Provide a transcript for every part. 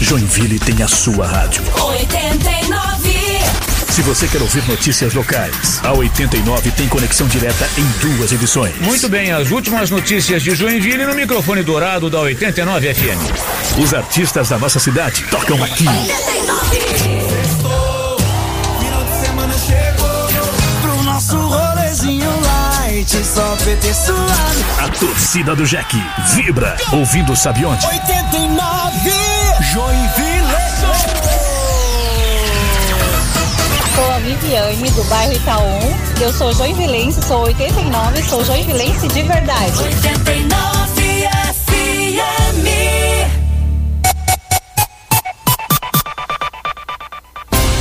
Joinville tem a sua rádio. 89. Se você quer ouvir notícias locais, a 89 tem conexão direta em duas edições. Muito bem, as últimas notícias de Joinville no microfone dourado da 89 FM. Os artistas da nossa cidade tocam aqui. Final de semana chegou pro nosso rolezinho light, só PT suave. A torcida do Jack vibra, ouvindo sabe onde? 89 Joinville. Sou a Viviane, do bairro Itaú. Eu sou joinvilense, sou 89, sou joinvilense de verdade. 89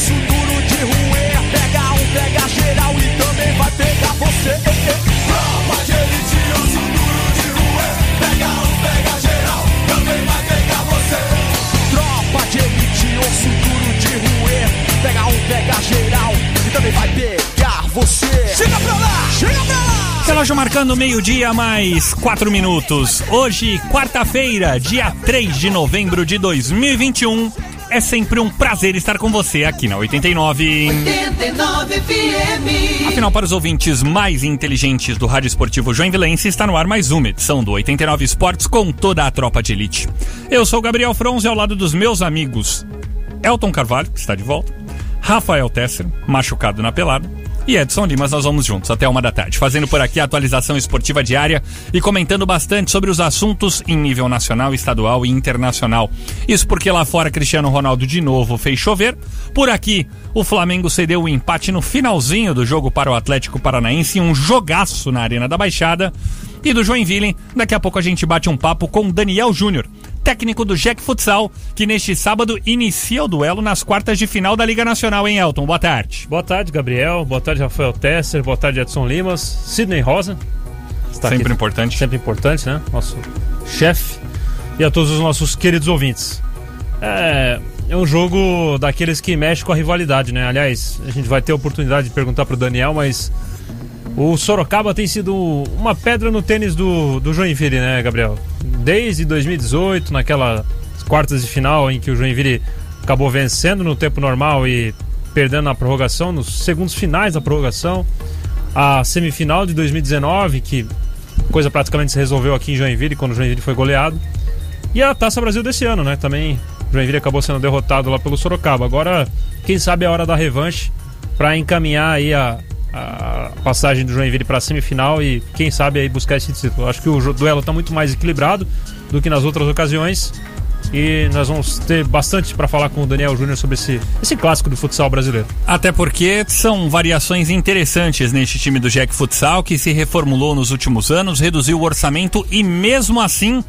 Osso duro de ruê. Pega um, pega geral e também vai pegar você. Tropa de elite, osso duro de ruê. Pega um, pega geral, também vai pegar você. Tropa de elite, osso duro de ruê. Pega um, pega geral e também vai pegar você. Chega pra lá, chega pra lá. Relógio marcando meio-dia mais quatro minutos. Hoje, quarta-feira, dia 3 de novembro de 2021. É sempre um prazer estar com você aqui na 89. 89 FM. Afinal, para os ouvintes mais inteligentes do Rádio Esportivo Joinvilense, está no ar mais uma edição do 89 Esportes com toda a tropa de elite. Eu sou o Gabriel Fronze ao lado dos meus amigos Elton Carvalho, que está de volta, Rafael Tesser, machucado na pelada, e Edson Limas, nós vamos juntos até uma da tarde, fazendo por aqui a atualização esportiva diária e comentando bastante sobre os assuntos em nível nacional, estadual e internacional. Isso porque lá fora Cristiano Ronaldo de novo fez chover. Por aqui, o Flamengo cedeu o empate no finalzinho do jogo para o Atlético Paranaense um jogaço na Arena da Baixada. E do Joinville, daqui a pouco a gente bate um papo com Daniel Júnior, técnico do Jack Futsal, que neste sábado inicia o duelo nas quartas de final da Liga Nacional em Elton. Boa tarde. Boa tarde, Gabriel. Boa tarde, Rafael Tesser. Boa tarde, Edson Limas. Sidney Rosa. Está Sempre importante. Sempre importante, né? Nosso chefe. E a todos os nossos queridos ouvintes. É, é um jogo daqueles que mexe com a rivalidade, né? Aliás, a gente vai ter a oportunidade de perguntar pro Daniel, mas o Sorocaba tem sido uma pedra no tênis do, do Joinville, né, Gabriel? Desde 2018, naquelas quartas de final em que o Joinville acabou vencendo no tempo normal e perdendo na prorrogação, nos segundos finais da prorrogação. A semifinal de 2019, que coisa praticamente se resolveu aqui em Joinville, quando o Joinville foi goleado. E a Taça Brasil desse ano, né? Também o Joinville acabou sendo derrotado lá pelo Sorocaba. Agora, quem sabe é a hora da revanche para encaminhar aí a, a passagem do Joinville para a semifinal e quem sabe aí buscar esse título. Acho que o duelo está muito mais equilibrado do que nas outras ocasiões. E nós vamos ter bastante para falar com o Daniel Júnior sobre esse, esse clássico do futsal brasileiro. Até porque são variações interessantes neste time do Jack Futsal, que se reformulou nos últimos anos, reduziu o orçamento e mesmo assim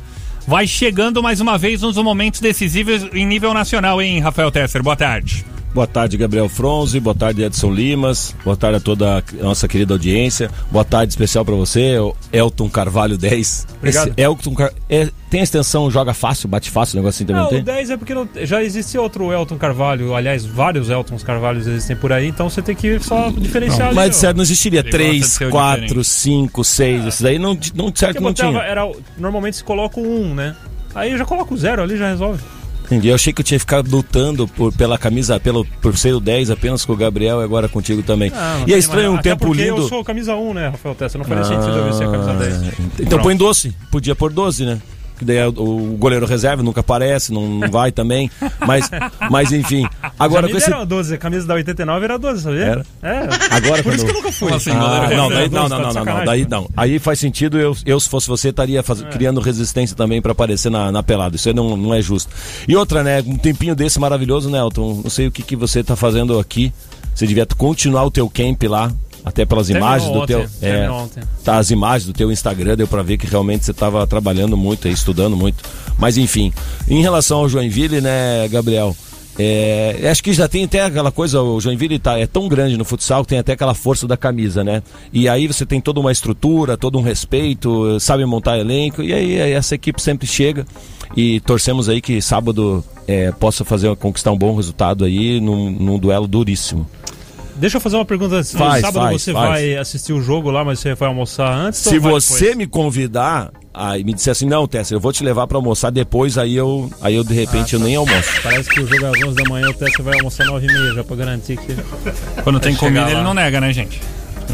vai chegando mais uma vez nos momentos decisivos em nível nacional, hein, Rafael Tesser? Boa tarde. Boa tarde, Gabriel Fronze. Boa tarde, Edson Limas. Boa tarde a toda a nossa querida audiência. Boa tarde especial para você, o Elton Carvalho 10. Obrigado. Esse Elton Car... é, tem a extensão Joga Fácil, Bate Fácil, um negocinho também Não, não o tem? 10 é porque não- já existe outro Elton Carvalho, aliás, vários Eltons Carvalhos existem por aí, então você tem que só diferenciar ali, Mas ó. certo, não existiria Ele gosta de 3, ser o 4, diferente. 5, 6. Esses daí não, não certo Porque não botava- tinha. era, normalmente se coloca o 1, né? Aí eu já coloco o 0 ali, já resolve. Entendi. Eu achei que eu tinha ficado lutando por, pela camisa, pelo, por ser o 10 apenas com o Gabriel e agora contigo também. Não, não e é estranho um até tempo lindo. Eu sou camisa 1, né, Rafael Tessa? Não faria sentido eu vestir a camisa 10. Ah, Então Pronto. põe doce. Podia pôr 12, né? Que daí o, o goleiro reserva nunca aparece, não, não vai também. Mas, mas enfim. Agora Já com me esse. deram a 12, a camisa da 89 era 12, sabia? Era? É. Agora Por quando... isso que eu nunca fui. Assim, Ah, não, daí, não, Tá não, de não, não, não, daí pô. não. Aí faz sentido, eu, eu se fosse você, estaria faz- criando resistência também pra aparecer na, na pelada. Isso aí não, não é justo. E outra, né? Um tempinho desse maravilhoso, né, Elton? Não sei o que, que você tá fazendo aqui. Você devia continuar o teu camp lá. Até pelas Terminou imagens do ontem, teu. É, tá, as imagens do teu Instagram deu pra ver que realmente você tava trabalhando muito aí, estudando muito. Mas enfim, em relação ao Joinville, né, Gabriel? É, acho que já tem até aquela coisa, o Joinville tá, é tão grande no futsal que tem até aquela força da camisa, né? E aí você tem toda uma estrutura, todo um respeito, sabe montar elenco, e aí essa equipe sempre chega e torcemos aí que sábado é, possa fazer conquistar um bom resultado aí num, num duelo duríssimo. Deixa eu fazer uma pergunta antes. Faz, sábado faz, você faz. vai assistir o jogo lá, mas você vai almoçar antes? Se você depois? me convidar, aí me disser assim, não, Tessa, eu vou te levar pra almoçar depois, aí eu, aí eu de repente eu nem almoço. Parece que o jogo é às 11 da manhã, o Tessa vai almoçar 9 e meia já pra garantir que. Quando tem comida, chegar ele lá. não nega, né, gente?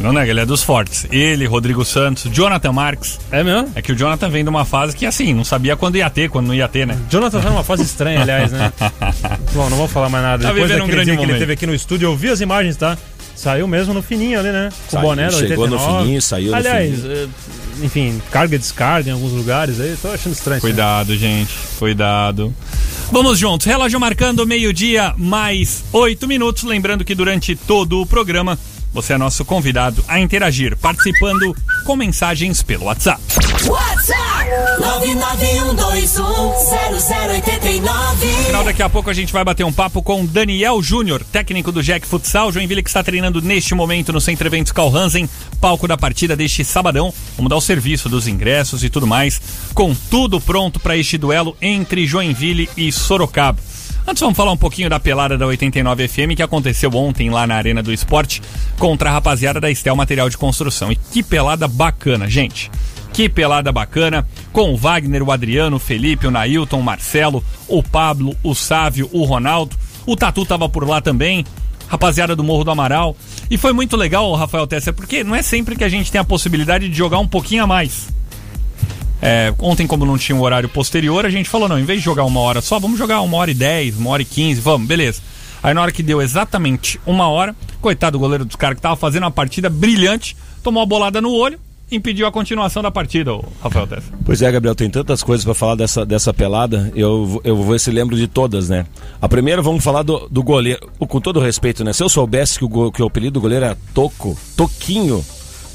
Não nega, ele é dos fortes. Ele, Rodrigo Santos, Jonathan Marques. É mesmo? É que o Jonathan vem de uma fase que, assim, não sabia quando ia ter, quando não ia ter, né? Jonathan tá numa fase estranha, aliás, né? Bom, não vou falar mais nada. Tá Depois um grande dia que ele momento. teve aqui no estúdio, eu vi as imagens, tá? Saiu mesmo no fininho ali, né? Com o boné chegou no 89. fininho, saiu no Aliás, fininho. eh, enfim, carga e descarga em alguns lugares aí, tô achando estranho. isso aí. Cuidado, gente. Cuidado. Vamos juntos. Relógio marcando meio-dia, mais oito minutos. Lembrando que durante todo o programa você é nosso convidado a interagir, participando com mensagens pelo WhatsApp. WhatsApp 991210089. Final daqui a pouco a gente vai bater um papo com Daniel Júnior, técnico do Jack Futsal, Joinville que está treinando neste momento no Centro Eventos Calhansen, palco da partida deste sabadão. Vamos dar o serviço dos ingressos e tudo mais, com tudo pronto para este duelo entre Joinville e Sorocaba. Antes vamos falar um pouquinho da pelada da 89 FM que aconteceu ontem lá na Arena do Esporte contra a rapaziada da Estel Material de Construção. E que pelada bacana, gente. Que pelada bacana, com o Wagner, o Adriano, o Felipe, o Nailton, o Marcelo, o Pablo, o Sávio, o Ronaldo. O Tatu tava por lá também, rapaziada do Morro do Amaral. E foi muito legal, Rafael Tessa, porque não é sempre que a gente tem a possibilidade de jogar um pouquinho a mais. É, ontem, como não tinha um horário posterior, a gente falou: não, em vez de jogar uma hora só, vamos jogar uma hora e dez, uma hora e quinze, vamos, beleza. Aí na hora que deu exatamente uma hora, coitado do goleiro dos caras que tava fazendo uma partida brilhante, tomou a bolada no olho, impediu a continuação da partida, o Rafael Tessa. Pois é, Gabriel, tem tantas coisas pra falar dessa, dessa pelada. Eu, eu vou ver se lembro de todas, né? A primeira, vamos falar do, do goleiro. Com todo respeito, né? Se eu soubesse que o, que o apelido do goleiro era Toco, Toquinho.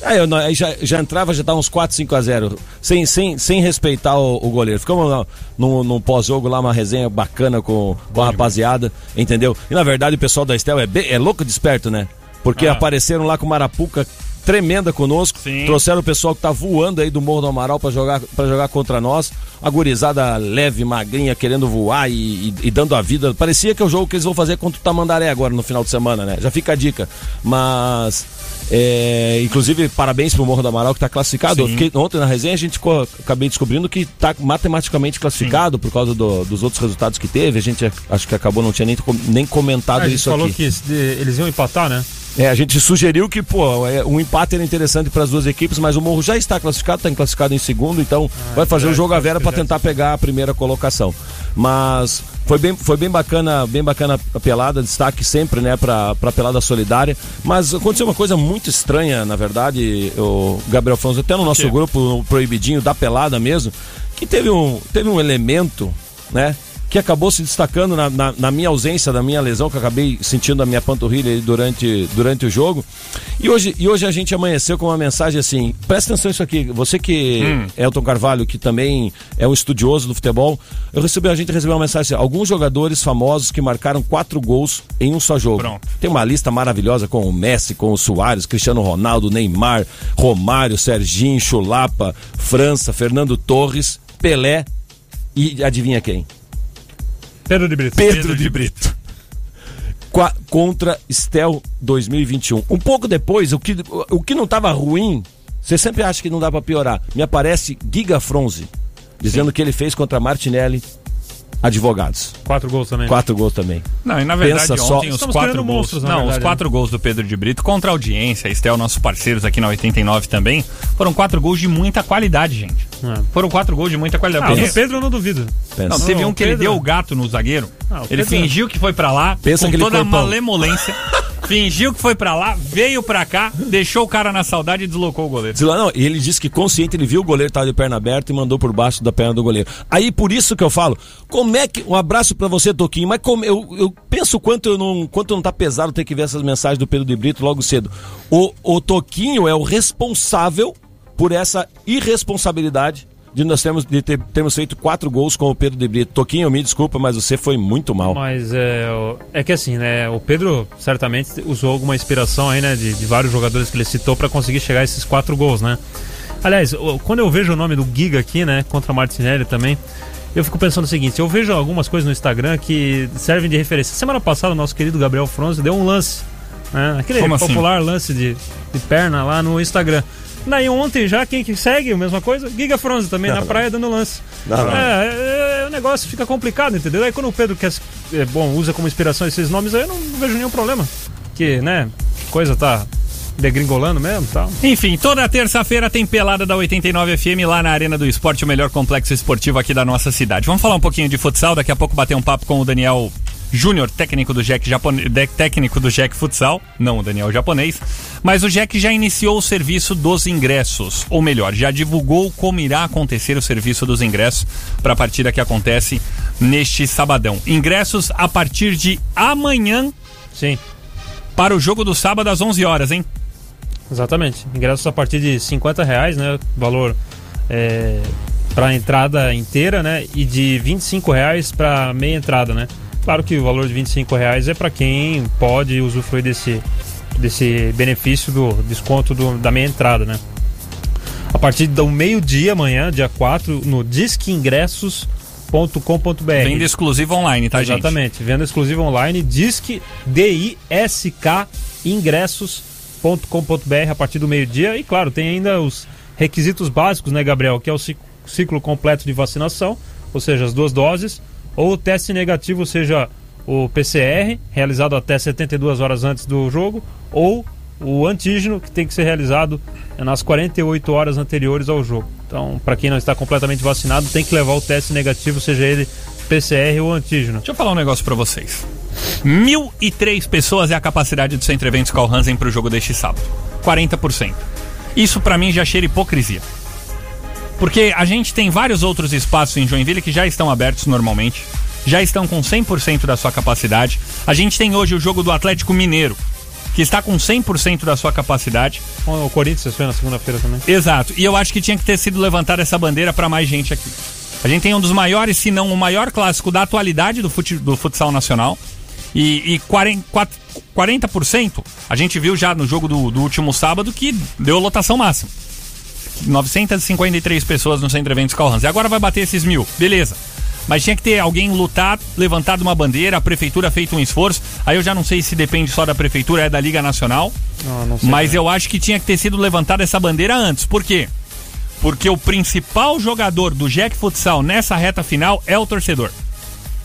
Aí, eu, não- aí já, já entrava, já dava uns 4, 5 a 0 sem, sem, sem respeitar o, o goleiro. Ficamos lá no, no pós-jogo lá, uma resenha bacana com, com a rapaziada, entendeu? E na verdade o pessoal da Estel é, bem- é louco de esperto, né? Porque Ah. apareceram lá com Marapuca tremenda conosco, Sim. trouxeram o pessoal que tá voando aí do Morro do Amaral pra jogar, pra jogar contra nós. A gurizada leve, magrinha, querendo voar e, e- e dando a vida. Parecia que é o jogo que eles vão fazer contra o Tamandaré agora no final de semana, né? Já fica a dica. Mas. É, inclusive, parabéns pro Morro do Amaral que tá classificado. Sim. fiquei- ontem na resenha a gente co- acabei descobrindo que tá matematicamente classificado por causa do- dos outros resultados que teve. A gente acho que acabou, não tinha nem, nem comentado Ah, a gente isso falou aqui. que se- eles iam empatar, né? É, a gente sugeriu que, pô, é, um empate era interessante para as duas equipes, mas o Morro já está classificado, está classificado em segundo, então vai fazer o verdade, jogo a Vera para verdade. tentar pegar a primeira colocação. Mas foi bem, foi bem bacana, bem bacana a pelada, destaque sempre, né, para a pelada solidária. Mas aconteceu uma coisa muito estranha, na verdade, o Gabriel Afonso, até no nosso grupo, no proibidinho da pelada mesmo, que teve um, teve um elemento, né? Que acabou se destacando na, na- na minha ausência, da minha lesão, que eu acabei sentindo a minha panturrilha durante, durante o jogo. E hoje, e hoje a gente amanheceu com uma mensagem assim: presta atenção nisso aqui. Você que, Elton Carvalho, que também é um estudioso do futebol, eu recebi, a gente recebeu uma mensagem assim: alguns jogadores famosos que marcaram quatro gols em um só jogo. Pronto. Tem uma lista maravilhosa com o Messi, com o Soares, Cristiano Ronaldo, Neymar, Romário, Serginho, Chulapa, França, Fernando Torres, Pelé e adivinha quem? Pedro de Brito. Pedro, de Brito. Qua- contra Estel 2021. Um pouco depois, o que, o, que não estava ruim, você sempre acha que não dá para piorar. Me aparece Giga Fronze, dizendo que ele fez contra Martinelli Advogados. Quatro gols também. Quatro gols também. Não, e na verdade Pensa só. ontem os Estamos quatro gols. monstros, não, verdade, os quatro gols do Pedro de Brito contra a audiência, a Estel, nossos parceiros aqui na 89 também, foram quatro gols de muita qualidade, gente. É. Foram quatro gols de muita qualidade. Ah, do Pedro eu não duvido. Pensa. Não, teve Não, um o que ele Pedro- deu o gato no zagueiro. Ah, o ele Pedro- fingiu que foi pra lá, Pensa com toda a malemolência. fingiu que foi pra lá, veio pra cá, deixou o cara na saudade e deslocou o goleiro. Lá, não, ele disse que consciente, ele viu o goleiro estar de perna aberta e mandou por baixo da perna do goleiro. Aí por isso que eu falo, como é que. Um abraço pra você, Toquinho, mas como, eu, eu penso quanto eu não, quanto não tá pesado ter que ver essas mensagens do Pedro de Brito logo cedo. O, o Toquinho é o responsável por essa irresponsabilidade de nós termos, de ter- termos feito quatro gols com o Pedro de Brito. Toquinho, me desculpa, mas você foi muito mal. Mas é, é que assim, né? O Pedro certamente usou alguma inspiração aí, né? De, de vários jogadores que ele citou pra conseguir chegar a esses quatro gols, né? Aliás, quando eu vejo o nome do Giga aqui, né? Contra Martinelli também, eu fico pensando o seguinte: eu vejo algumas coisas no Instagram que servem de referência. Semana passada, o nosso querido Gabriel Fronze deu um lance, né? Aquele Como assim? popular lance de, de perna lá no Instagram. Daí ontem já, quem que segue, a mesma coisa, Giga Fronze também, na praia dando lance. Não, não. É, é, é, o negócio fica complicado, entendeu? Aí quando o Pedro quer, é, bom, usa como inspiração esses nomes aí, eu não vejo nenhum problema. Que, né, coisa tá degringolando mesmo e tal. Enfim, toda terça-feira tem pelada da 89 FM lá na Arena do Esporte, o melhor complexo esportivo aqui da nossa cidade. Vamos falar um pouquinho de futsal, daqui a pouco bater um papo com o Daniel Júnior, técnico do Jack Japone... técnico do Jack Futsal, não o Daniel japonês, mas o Jack já iniciou o serviço dos ingressos, ou melhor, já divulgou como irá acontecer o serviço dos ingressos para a partida que acontece neste sabadão. Ingressos a partir de amanhã Sim, para o jogo do sábado às 11 horas, hein? exatamente. Ingressos a partir de 50 reais, né? Valor é, para entrada inteira, né? E de 25 reais para meia entrada, né? Claro que o valor de 25 reais é para quem pode usufruir desse, desse benefício do desconto do- da meia entrada, né? A partir do meio-dia amanhã, dia 4, no disqueingressos.com.br. Venda exclusiva online, tá, gente? Exatamente, venda exclusiva online, disque D-I-S-K ingressos.com.br a partir do meio-dia. E claro, tem ainda os requisitos básicos, né, Gabriel? Que é o ci- ciclo completo de vacinação, ou seja, as duas doses, ou o teste negativo, seja, o PCR, realizado até 72 horas antes do jogo, ou o antígeno, que tem que ser realizado nas 48 horas anteriores ao jogo. Então, para quem não está completamente vacinado, tem que levar o teste negativo, seja ele PCR ou antígeno. Deixa eu falar um negócio pra vocês. 1.003 pessoas é a capacidade do Centro Eventos Carl Hansen pro jogo deste sábado. 40%. Isso pra mim já cheira hipocrisia. Porque a gente tem vários outros espaços em Joinville que já estão abertos normalmente, já estão com 100% da sua capacidade. A gente tem hoje o jogo do Atlético Mineiro, que está com 100% da sua capacidade. O Corinthians foi na segunda-feira também. Exato. E eu acho que tinha que ter sido levantada essa bandeira para mais gente aqui. A gente tem um dos maiores, se não o maior clássico da atualidade do, fute- do futsal nacional. E, e 40%, quatro- 40% a gente viu já no jogo do, do último sábado que deu lotação máxima. 953 pessoas no Centro Eventos Calhans. E agora vai bater esses mil. Beleza. Mas tinha que ter alguém lutar, levantado uma bandeira, a prefeitura feito um esforço. Aí eu já não sei se depende só da prefeitura, é da Liga Nacional. Não, não sei. Mas eu acho que tinha que ter sido levantada essa bandeira antes. Por quê? Porque o principal jogador do Jack Futsal nessa reta final é o torcedor.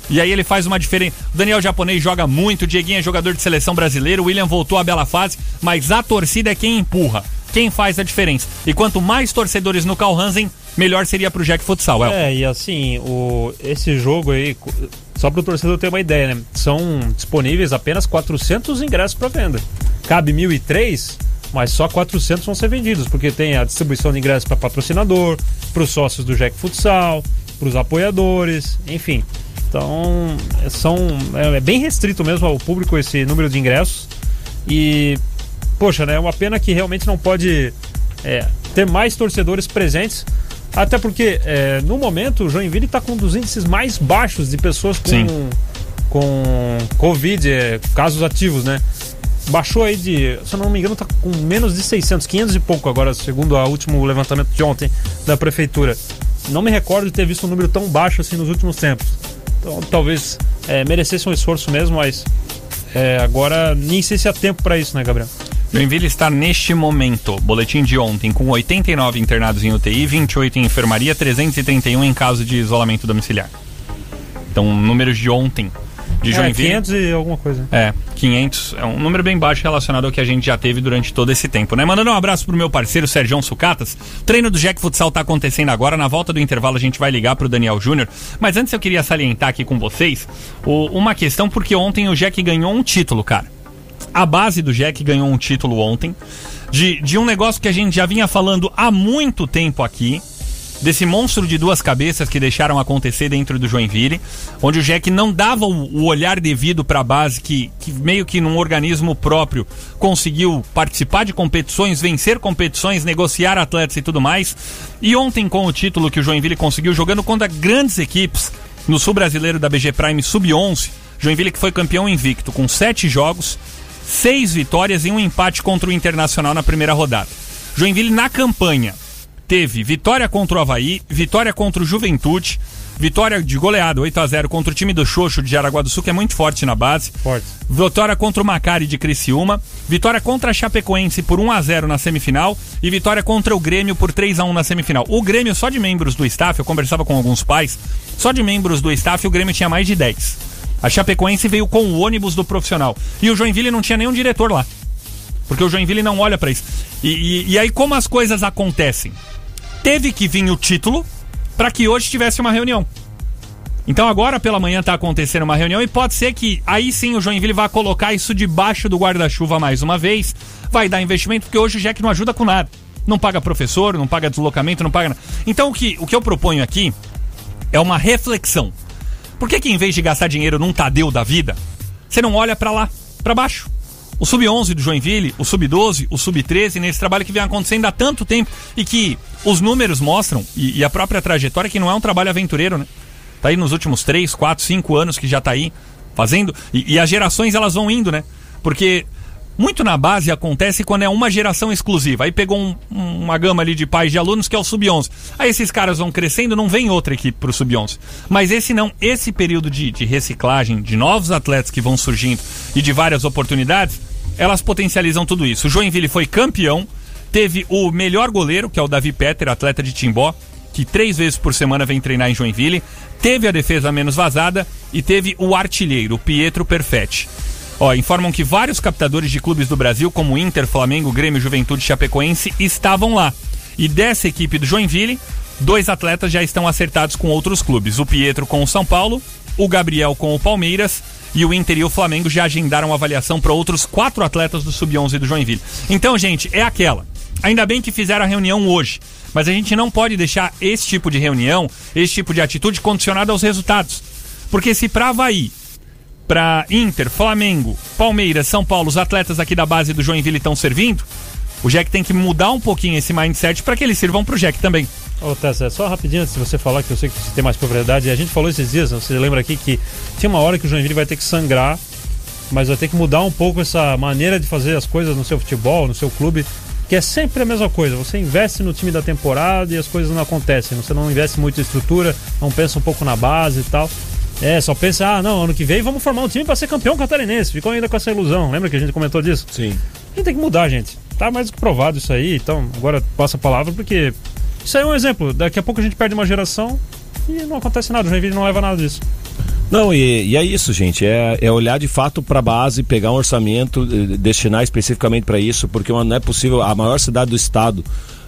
E aí ele faz uma diferença. O Daniel Japonês joga muito, o Dieguinho é jogador de seleção brasileira, o William voltou à bela fase, mas a torcida é quem empurra, quem faz a diferença. E quanto mais torcedores no Carl Hansen, melhor seria pro Jack Futsal. El. É, e assim, o, esse jogo aí, só para o torcedor ter uma ideia, né? São disponíveis apenas 400 ingressos para venda. Cabe 1.003, mas só 400 vão ser vendidos, porque tem a distribuição de ingressos para patrocinador, para os sócios do Jack Futsal, para os apoiadores, enfim. Então, é- são, é, é bem restrito mesmo ao público esse número de ingressos. E, poxa, né? É uma pena que realmente não pode é, ter mais torcedores presentes. Até porque, é, no momento, o Joinville está com um dos índices mais baixos de pessoas com, Sim. com Covid, é, casos ativos, né? Baixou aí de, se eu não me engano, tá com menos de 600, 500 e pouco agora, segundo o último levantamento de ontem da prefeitura. Não me recordo de ter visto um número tão baixo assim nos últimos tempos. Então, talvez é, merecesse um esforço mesmo, mas é, agora nem sei se há tempo para isso, né, Gabriel? Joinville está neste momento, boletim de ontem, com 89 internados em UTI, 28 em enfermaria, 331 em caso de isolamento domiciliar. Então, números de ontem de É, Joinville. 500 e alguma coisa. É, 500 é um número bem baixo relacionado ao que a gente já teve durante todo esse tempo, né? Mandando um abraço pro meu parceiro Sérgio Sucatas. Treino do Jack Futsal tá acontecendo agora. Na volta do intervalo a gente vai ligar pro Daniel Júnior. Mas antes eu queria salientar aqui com vocês o- uma questão, porque ontem o Jack ganhou um título, cara. A base do Jack ganhou um título ontem de, de um negócio que a gente já vinha falando há muito tempo aqui, desse monstro de duas cabeças que deixaram acontecer dentro do Joinville, onde o Jack não dava o, o olhar devido para a base, que, que meio que num organismo próprio conseguiu participar de competições, vencer competições, negociar atletas e tudo mais. E ontem, com o título que o Joinville conseguiu, jogando contra grandes equipes no Sul Brasileiro da BG Prime Sub-11, Joinville que foi campeão invicto com sete jogos, seis vitórias e um empate contra o Internacional na primeira rodada. Joinville na campanha teve vitória contra o Havaí, vitória contra o Juventude, vitória de goleada 8 a 0 contra o time do Xoxo de Jaraguá do Sul, que é muito forte na base. Forte. Vitória contra o Macari de Criciúma, vitória contra a Chapecoense por 1 a 0 na semifinal e vitória contra o Grêmio por 3 a 1 na semifinal. O Grêmio só de membros do staff, eu conversava com alguns pais, só de membros do staff o Grêmio tinha mais de 10. A Chapecoense veio com o ônibus do profissional e o Joinville não tinha nenhum diretor lá. Porque o Joinville não olha pra isso. E, e- e aí, como as coisas acontecem? Teve que vir o título para que hoje tivesse uma reunião. Então agora pela manhã tá acontecendo uma reunião e pode ser que aí sim o Joinville vai colocar isso debaixo do guarda-chuva mais uma vez, vai dar investimento, porque hoje o Jack não ajuda com nada. Não paga professor, não paga deslocamento, não paga nada. Então o que, o que eu proponho aqui é uma reflexão. Por que que em vez de gastar dinheiro num Tadeu da vida, você não olha pra lá, pra baixo? O Sub-11 do Joinville, o Sub-12, o Sub-13, nesse trabalho que vem acontecendo há tanto tempo e que os números mostram, e, e a própria trajetória, que não é um trabalho aventureiro, né? Tá aí nos últimos 3, 4, 5 anos que já tá aí fazendo. E, e as gerações elas vão indo, né? Porque muito na base acontece quando é uma geração exclusiva. Aí pegou um- um- uma gama ali de pais de alunos que é o Sub-11. Aí esses caras vão crescendo, não vem outra equipe pro Sub-11. Mas esse não, esse período de, de reciclagem, de novos atletas que vão surgindo e de várias oportunidades, elas potencializam tudo isso. O Joinville foi campeão, teve o melhor goleiro, que é o Davi Petter, atleta de Timbó, que três vezes por semana vem treinar em Joinville, teve a defesa menos vazada e teve o artilheiro, o Pietro Perfetti. Ó, informam que vários captadores de clubes do Brasil, como Inter, Flamengo, Grêmio, Juventude Chapecoense, estavam lá. E dessa equipe do Joinville, dois atletas já estão acertados com outros clubes. O Pietro com o São Paulo, o Gabriel com o Palmeiras e o Inter e o Flamengo já agendaram avaliação para outros quatro atletas do Sub-11 do Joinville. Então, gente, é aquela. Ainda bem que fizeram a reunião hoje, mas a gente não pode deixar esse tipo de reunião, esse tipo de atitude condicionada aos resultados. Porque se pra Havaí, pra Inter, Flamengo, Palmeiras, São Paulo, os atletas aqui da base do Joinville estão servindo, o Jack tem que mudar um pouquinho esse mindset para que eles sirvam pro Jack também. Ô, Tessa, só rapidinho antes de você falar, que eu sei que você tem mais propriedade. A gente falou esses dias, você lembra aqui que tinha uma hora que o Joinville vai ter que sangrar, mas vai ter que mudar um pouco essa maneira de fazer as coisas no seu futebol, no seu clube, que é sempre a mesma coisa. Você investe no time da temporada e as coisas não acontecem. Você não investe muito em estrutura, não pensa um pouco na base e tal. É, só pensa, ah, não, ano que vem vamos formar um time para ser campeão catarinense. Ficou ainda com essa ilusão. Lembra que a gente comentou disso? Sim. A gente tem que mudar, gente. Tá mais do que provado isso aí, então agora passa a palavra porque isso aí é um exemplo. Daqui a pouco a gente perde uma geração e não acontece nada. O Joinville não leva nada disso. Não, e, e é isso, gente. É, é olhar de fato para a base, pegar um orçamento, eh, destinar especificamente para isso, porque não é possível. A maior cidade do estado,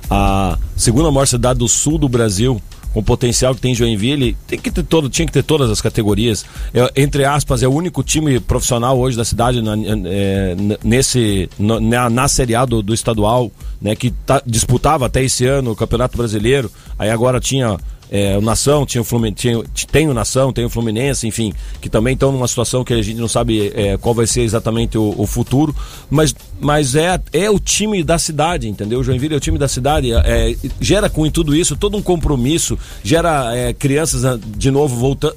a segunda maior cidade do sul do Brasil, com o potencial que tem Joinville, tem que ter todo, tinha que ter todas as categorias. É, entre aspas, é o único time profissional hoje da cidade na, é, nesse na, na Série A do, do estadual, né, que tá- disputava até esse ano o Campeonato Brasileiro. Aí agora tinha é, o Nação, tinha o Fluminense, tem o Nação, tem o Fluminense, enfim, que também estão numa situação que a gente não sabe é, qual vai ser exatamente o, o futuro, mas, mas é, é o time da cidade, entendeu? O Joinville é o time da cidade, é, gera com tudo isso todo um compromisso, gera é, crianças ah, de novo voltando,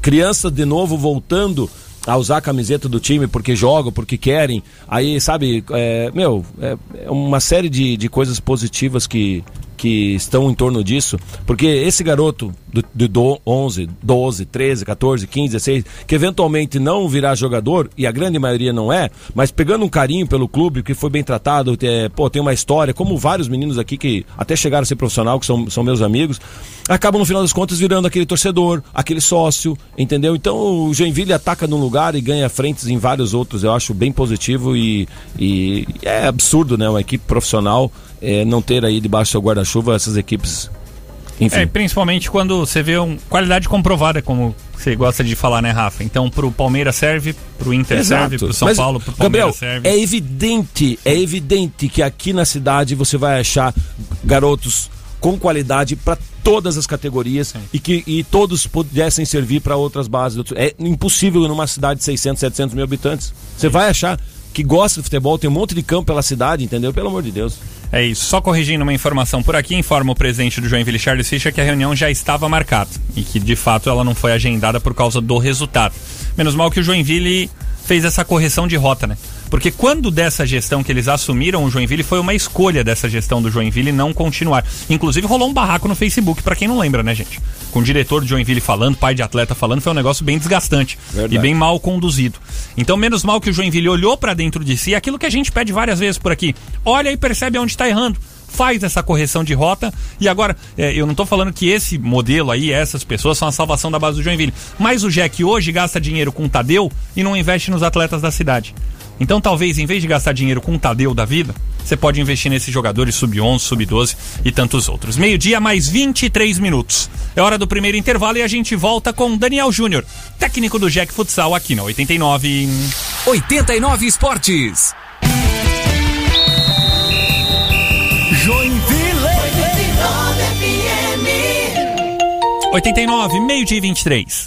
crianças de novo voltando a usar a camiseta do time porque jogam, porque querem. Aí, sabe, é, meu, é, é uma série de, de coisas positivas que, que estão em torno disso. Porque esse garoto do 11, 12, 13, 14, 15, 16, que eventualmente não virá jogador, e a grande maioria não é, mas pegando um carinho pelo clube, que foi bem tratado, é, pô, tem uma história, como vários meninos aqui que até chegaram a ser profissional, que são, são meus amigos, acabam no final das contas virando aquele torcedor, aquele sócio, entendeu? Então o Joinville ataca num lugar e ganha frentes em vários outros, eu acho bem positivo e, e é absurdo, né? Uma equipe profissional é, não ter aí debaixo do seu guarda-chuva essas equipes. Enfim. É, principalmente quando você vê uma qualidade comprovada, como você gosta de falar, né, Rafa? Então, pro Palmeiras serve, pro Inter serve, pro São Mas, Paulo, pro Gabriel, Palmeiras serve. é evidente, é evidente que aqui na cidade você vai achar garotos com qualidade para todas as categorias e que e todos pudessem servir para outras bases. É impossível numa cidade de 600, 700 mil habitantes. Você vai achar que gosta de futebol, tem um monte de campo pela cidade, entendeu? Pelo amor de Deus. É isso. Só corrigindo uma informação por aqui, informa o presidente do Joinville, Charles Fischer, que a reunião já estava marcada e que, de fato, ela não foi agendada por causa do resultado. Menos mal que o Joinville fez essa correção de rota, né? Porque quando dessa gestão que eles assumiram o Joinville, foi uma escolha dessa gestão do Joinville não continuar. Inclusive rolou um barraco no Facebook, para quem não lembra, né, gente? Com o diretor de Joinville falando, pai de atleta falando, foi um negócio bem desgastante Verdade. e bem mal conduzido. Então, menos mal que o Joinville olhou para dentro de si, aquilo que a gente pede várias vezes por aqui. Olha e percebe onde está errando faz essa correção de rota e agora é, eu não estou falando que esse modelo aí, essas pessoas são a salvação da base do Joinville, mas o Jack hoje gasta dinheiro com o Tadeu e não investe nos atletas da cidade. Então talvez em vez de gastar dinheiro com o Tadeu da vida, você pode investir nesses jogadores sub-11, sub-12 e tantos outros. Meio-dia mais 23 minutos. É hora do primeiro intervalo e a gente volta com Daniel Júnior, técnico do Jack Futsal aqui na 89. 89 Esportes. Joinville. 89, meio-dia e 23.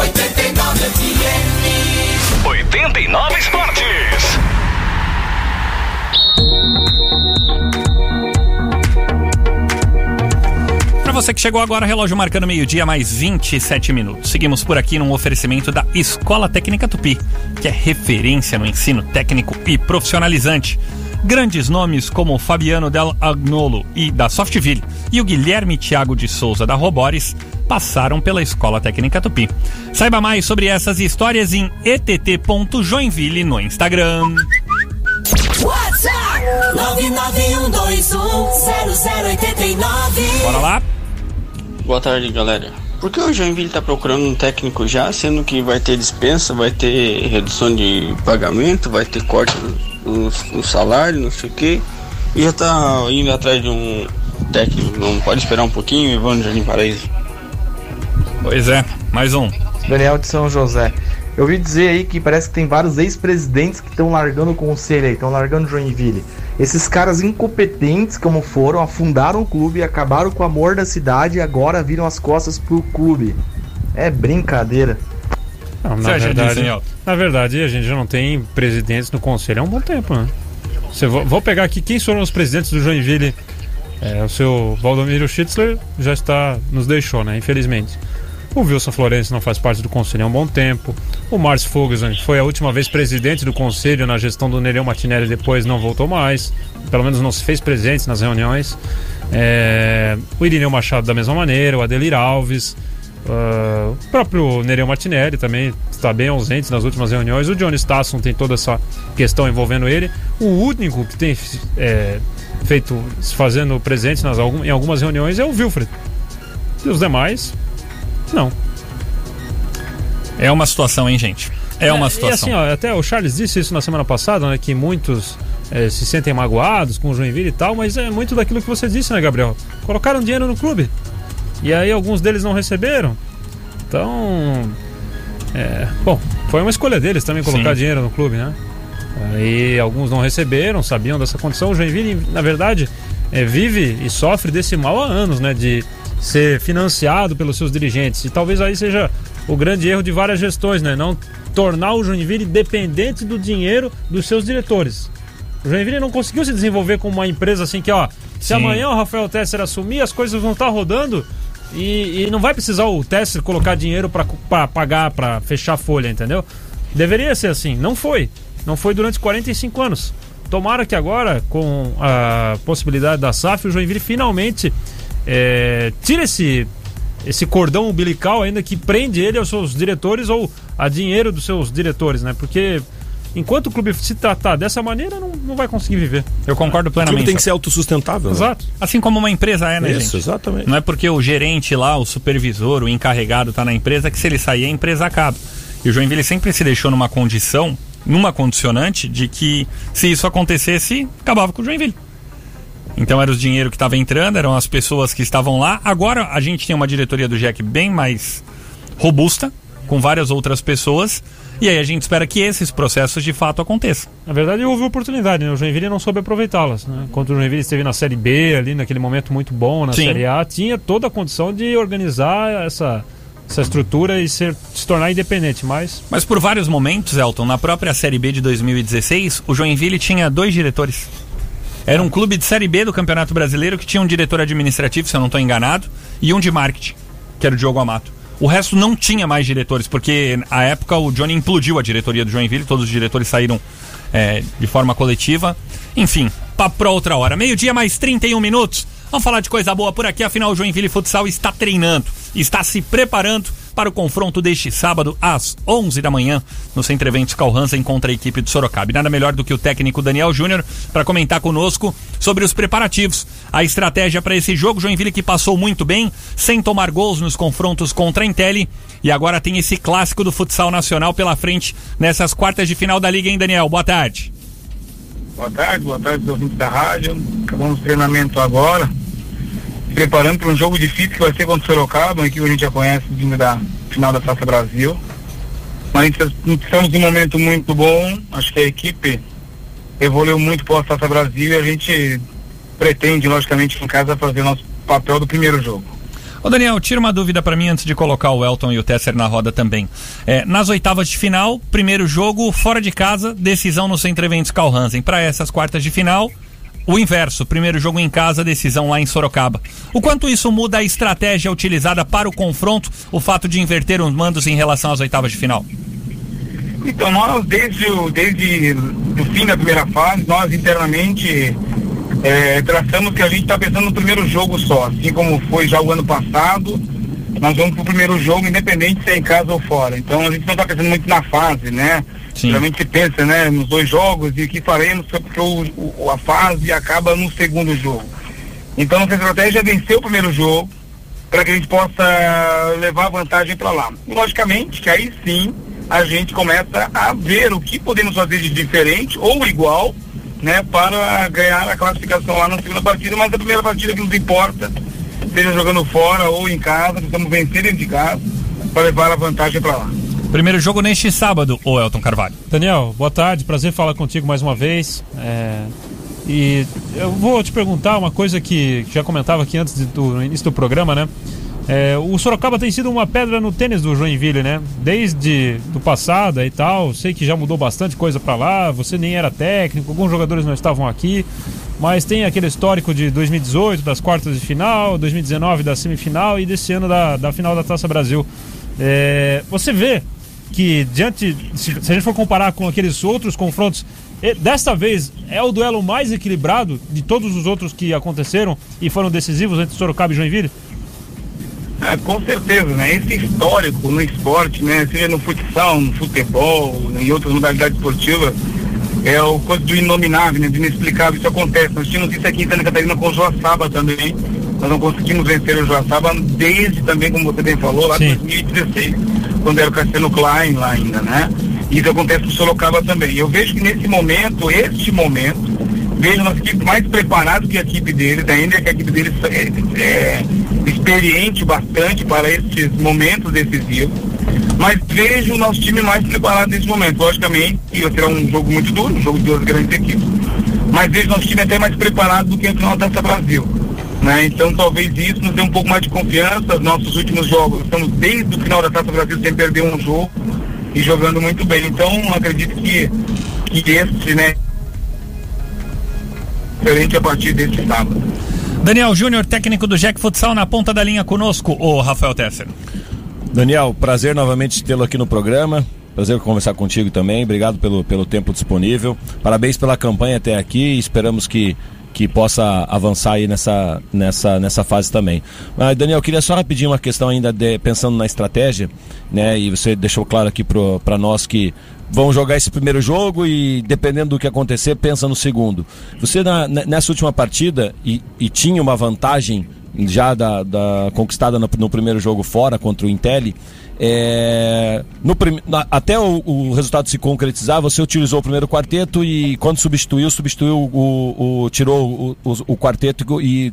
89 FM. 89 Esportes. Para você que chegou agora, relógio marcando meio-dia, mais 27 minutos. Seguimos por aqui num oferecimento da Escola Técnica Tupi, que é referência no ensino técnico e profissionalizante. Grandes nomes como o Fabiano Del Agnolo e da Softville e o Guilherme Thiago de Souza da Robores passaram pela Escola Técnica Tupi. Saiba mais sobre essas histórias em ett.joinville no Instagram. WhatsApp 991210089. Bora lá? Boa tarde, galera. Por que o Joinville tá procurando um técnico já, sendo que vai ter dispensa, vai ter redução de pagamento, vai ter corte no, no salário, não sei o quê, e já tá indo atrás de um técnico? Não pode esperar um pouquinho, Ivano Jardim Paraíso? Pois é, mais um. Daniel de São José. Eu ouvi dizer aí que parece que tem vários ex-presidentes que estão largando o conselho aí, estão largando Joinville. Esses caras incompetentes, como foram, afundaram o clube, acabaram com o amor da cidade e agora viram as costas pro clube. É brincadeira. Não, na, verdade, Elton? na verdade, a gente já não tem presidentes no conselho há um bom tempo, né? Você, vou, vou pegar aqui quem foram os presidentes do Joinville. É, o seu Valdomiro Schitzler já está nos deixou, né? Infelizmente. O Wilson Florencio não faz parte do conselho há um bom tempo. O Márcio Fogelsang foi a última vez presidente do conselho na gestão do Nereu Martinelli, depois não voltou mais. Pelo menos não se fez presente nas reuniões. É, o Irineu Machado da mesma maneira, o Adelir Alves. ah, o próprio Nereu Martinelli também está bem ausente nas últimas reuniões. O Johnny Stasson tem toda essa questão envolvendo ele. O único que tem é, feito, se fazendo presente nas, em algumas reuniões é o Wilfred. E os demais, não. É uma situação, hein, gente? É uma situação. E assim, ó, até o Charles disse isso na semana passada, né? Que muitos eh, se sentem magoados com o Joinville e tal, mas é muito daquilo que você disse, né, Gabriel? Colocaram dinheiro no clube. E aí alguns deles não receberam. Então. É, bom, foi uma escolha deles também colocar Sim. dinheiro no clube, né? Aí alguns não receberam, sabiam dessa condição. O Joinville, na verdade, eh, vive e sofre desse mal há anos, né? De ser financiado pelos seus dirigentes. E talvez aí seja o grande erro de várias gestões, né? Não tornar o Joinville dependente do dinheiro dos seus diretores. O Joinville não conseguiu se desenvolver como uma empresa assim que, ó, se Sim. amanhã o Rafael Tesser assumir, as coisas vão estar rodando e, e não vai precisar o Tesser colocar dinheiro para pagar, para fechar a folha, entendeu? Deveria ser assim, não foi. Não foi durante 45 anos. Tomara que agora, com a possibilidade da SAF, o Joinville finalmente é, tire esse, esse cordão umbilical ainda que prende ele aos seus diretores ou a dinheiro dos seus diretores, né? Porque enquanto o clube se tratar dessa maneira, não, não vai conseguir viver. Eu concordo O clube plenamente. tem que ser autossustentável. né? Exato. Assim como uma empresa é, né, Isso, gente? exatamente. Não é porque o gerente lá, o supervisor, o encarregado tá na empresa que se ele sair a empresa acaba. E o Joinville sempre se deixou numa condição, numa condicionante de que se isso acontecesse, acabava com o Joinville. Então era os dinheiro que estava entrando, eram as pessoas que estavam lá. Agora a gente tem uma diretoria do Jack bem mais robusta, com várias outras pessoas. E aí a gente espera que esses processos de fato aconteçam. Na verdade, houve oportunidade, né? O Joinville não soube aproveitá-las. Né? Enquanto o Joinville esteve na Série B, ali naquele momento muito bom, na Sim. Série A, tinha toda a condição de organizar essa, essa estrutura e ser, se tornar independente. Mas Mas por vários momentos, Elton, na própria Série B de 2016, o Joinville tinha dois diretores. Era um clube de Série B do Campeonato Brasileiro que tinha um diretor administrativo, se eu não estou enganado, e um de marketing, que era o Diogo Amato. O resto não tinha mais diretores, porque na época o Johnny implodiu a diretoria do Joinville, todos os diretores saíram é, de forma coletiva. Enfim, papo pra outra hora. Meio-dia mais 31 minutos. Vamos falar de coisa boa por aqui, afinal o Joinville Futsal está treinando, está se preparando para o confronto deste sábado às 11 da manhã no Centro Eventos Calhansen contra a equipe de Sorocaba. Nada melhor do que o técnico Daniel Júnior para comentar conosco sobre os preparativos, a estratégia para esse jogo. Joinville que passou muito bem, sem tomar gols nos confrontos contra a Intelli e agora tem esse clássico do futsal nacional pela frente nessas quartas de final da liga, hein, Daniel? Boa tarde. Boa tarde, boa tarde, ouvintes da rádio. Acabamos o treinamento agora, preparando para um jogo difícil que vai ser contra o Sorocaba, que a gente já conhece vindo da final da Taça Brasil. Mas estamos num momento muito bom, acho que a equipe evoluiu muito pós Taça Brasil e a gente pretende, logicamente, em casa fazer nosso papel do primeiro jogo. Ô Daniel, tira uma dúvida para mim antes de colocar o Elton e o Tesser na roda também. É, nas oitavas de final, primeiro jogo fora de casa, decisão no Centro Eventos Calhansen. Para essas quartas de final, o inverso, primeiro jogo em casa, decisão lá em Sorocaba. O quanto isso muda a estratégia utilizada para o confronto, o fato de inverter os mandos em relação às oitavas de final? Então nós desde o desde o fim da primeira fase, nós internamente é, traçamos que a gente está pensando no primeiro jogo só, assim como foi já o ano passado, nós vamos pro primeiro jogo, independente se é em casa ou fora. Então a gente não está pensando muito na fase, né? Geralmente se pensa, né, nos dois jogos e o que faremos porque o, o- a fase acaba no segundo jogo. Então nossa estratégia é vencer o primeiro jogo para que a gente possa levar a vantagem para lá. Logicamente que aí sim a gente começa a ver o que podemos fazer de diferente ou igual, né, para ganhar a classificação lá na segunda partida, mas a primeira partida que nos importa, seja jogando fora ou em casa, precisamos vencer dentro de casa para levar a vantagem para lá. Primeiro jogo neste sábado, o Elton Carvalho. Daniel, boa tarde, prazer falar contigo mais uma vez. É, e eu vou te perguntar uma coisa que já comentava aqui antes de- do no início do programa, né? É, o Sorocaba tem sido uma pedra no tênis do Joinville, né? Desde do passado e tal, sei que já mudou bastante coisa pra lá, você nem era técnico, alguns jogadores não estavam aqui, mas tem aquele histórico de 2018, das quartas de final, 2019 da semifinal e desse ano da, da final da Taça Brasil. É, você vê que diante, se, se a gente for comparar com aqueles outros confrontos, desta vez é o duelo mais equilibrado de todos os outros que aconteceram e foram decisivos entre Sorocaba e Joinville? É, com certeza, né? Esse histórico no esporte, né? Seja no futsal, no futebol, em outras modalidades esportivas, é o coisa do inominável, né? Do inexplicável. Isso acontece. Nós tínhamos isso aqui em Santa Catarina com o Joaçaba também. Nós não conseguimos vencer o Joaçaba desde também, como você bem falou, lá em 2016, quando era o Cassiano Klein lá ainda, né? Isso acontece com o Sorocaba também. Eu vejo que nesse momento, este momento, vejo nossa equipe mais preparada que a equipe deles, ainda que a equipe deles é, é experiente bastante para esses momentos decisivos. Mas vejo o nosso time mais preparado nesse momento. Logicamente, será um jogo muito duro, um jogo de duas grandes equipes. Mas vejo nosso time até mais preparado do que a final da Taça Brasil. Né? Então talvez isso nos dê um pouco mais de confiança. Os nossos últimos jogos, estamos desde o final da Taça Brasil sem perder um jogo e jogando muito bem. Então acredito que, que esse, né, diferente a partir desse sábado. Daniel Júnior, técnico do Jack Futsal, na ponta da linha conosco, o Rafael Tesser. Daniel, prazer novamente tê-lo aqui no programa. Prazer conversar contigo também. Obrigado pelo, pelo tempo disponível. Parabéns pela campanha até aqui. Esperamos que, que possa avançar aí nessa, nessa, nessa fase também. Mas, Daniel, queria só rapidinho uma questão ainda de, pensando na estratégia, né? E você deixou claro aqui para nós que vão jogar esse primeiro jogo e dependendo do que acontecer, pensa no segundo. Você na- ne- nessa última partida e, e tinha uma vantagem já da, da- conquistada no, no primeiro jogo fora contra o Intelli. é, no até o, o resultado se concretizar, você utilizou o primeiro quarteto e quando substituiu, substituiu o, o- tirou o- o quarteto e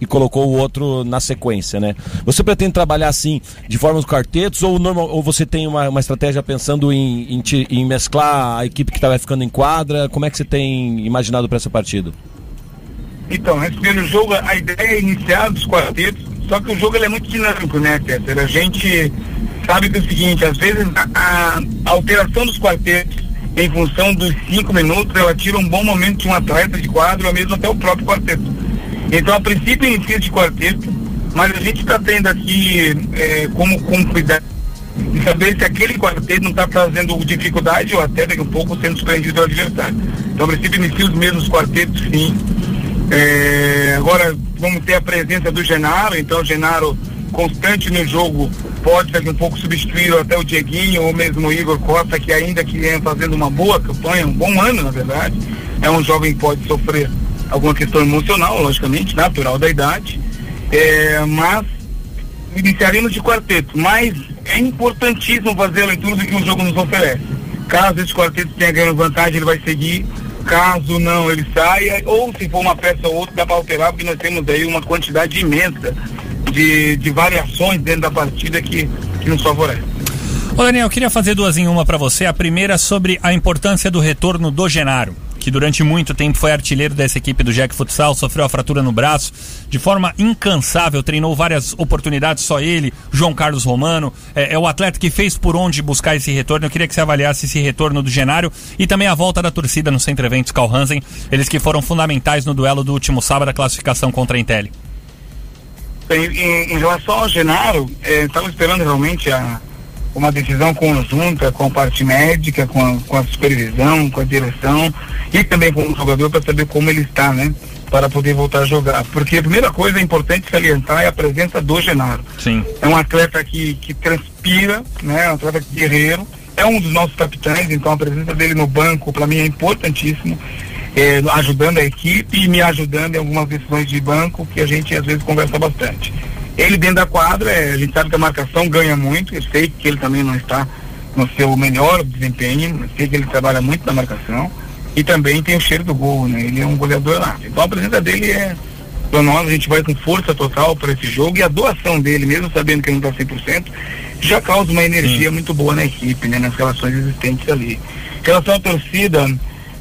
e colocou o outro na sequência, né? Você pretende trabalhar assim, de forma dos quartetos, ou, normal, ou você tem uma, uma estratégia pensando em, em, te- em mesclar a equipe que estava ficando em quadra? Como é que você tem imaginado para essa partida? Então, nesse primeiro jogo, a ideia é iniciar dos quartetos, só que o jogo é muito dinâmico, né, Peter? A gente sabe que é o seguinte, às vezes a- a alteração dos quartetos em função dos cinco minutos, ela tira um bom momento de um atleta de quadro, ou mesmo até o próprio quarteto. Então, a princípio, inicia de quarteto, mas a gente está tendo aqui eh, como, como cuidado de saber se aquele quarteto não está trazendo dificuldade ou até daqui a pouco sendo surpreendido pelo adversário. Então, a princípio, inicia os mesmos quartetos, sim. É, agora vamos ter a presença do Genaro, então o Genaro constante no jogo pode daqui a pouco substituir até o Dieguinho ou mesmo o Igor Costa, que ainda que vem fazendo uma boa campanha, um bom ano na verdade, é um jovem que pode sofrer alguma questão emocional, logicamente, natural da idade, é, mas iniciaríamos de quarteto, mas é importantíssimo fazer a leitura do que o jogo nos oferece. Caso esse quarteto tenha ganho vantagem, ele vai seguir. Caso não, ele saia. Ou se for uma peça ou outra, dá para alterar, porque nós temos aí uma quantidade imensa de, de variações dentro da partida que, que nos favorece. Ô Daniel, eu queria fazer duas em uma pra você. A primeira sobre a importância do retorno do Genaro, que durante muito tempo foi artilheiro dessa equipe do Jack Futsal, sofreu a fratura no braço, de forma incansável, treinou várias oportunidades, só ele, João Carlos Romano, é, é o atleta que fez por onde buscar esse retorno. Eu queria que você avaliasse esse retorno do Genaro e também a volta da torcida no Centro Eventos Carl Hansen, eles que foram fundamentais no duelo do último sábado, a classificação contra a Intelli. Em, em- em relação ao Genaro, estava esperando realmente a, uma decisão conjunta com a parte médica, com a, com a supervisão, com a direção e também com o jogador para saber como ele está, né? Para poder voltar a jogar. Porque a primeira coisa é importante salientar é a presença do Genaro. Sim. É um atleta que, que transpira, né? Um atleta guerreiro. É um dos nossos capitães, então a presença dele no banco para mim é importantíssimo. é, ajudando a equipe e me ajudando em algumas decisões de banco que a gente às vezes conversa bastante. Ele dentro da quadra, é, a gente sabe que a marcação ganha muito, eu sei que ele também não está no seu melhor desempenho, eu sei que ele trabalha muito na marcação e também tem o cheiro do gol, né? Ele é um goleador nato. Então a presença dele é para nós, a gente vai com força total para esse jogo e a doação dele, mesmo sabendo que ele não está 100%, já causa uma energia muito boa na equipe, né? Nas relações existentes ali. Em relação à torcida,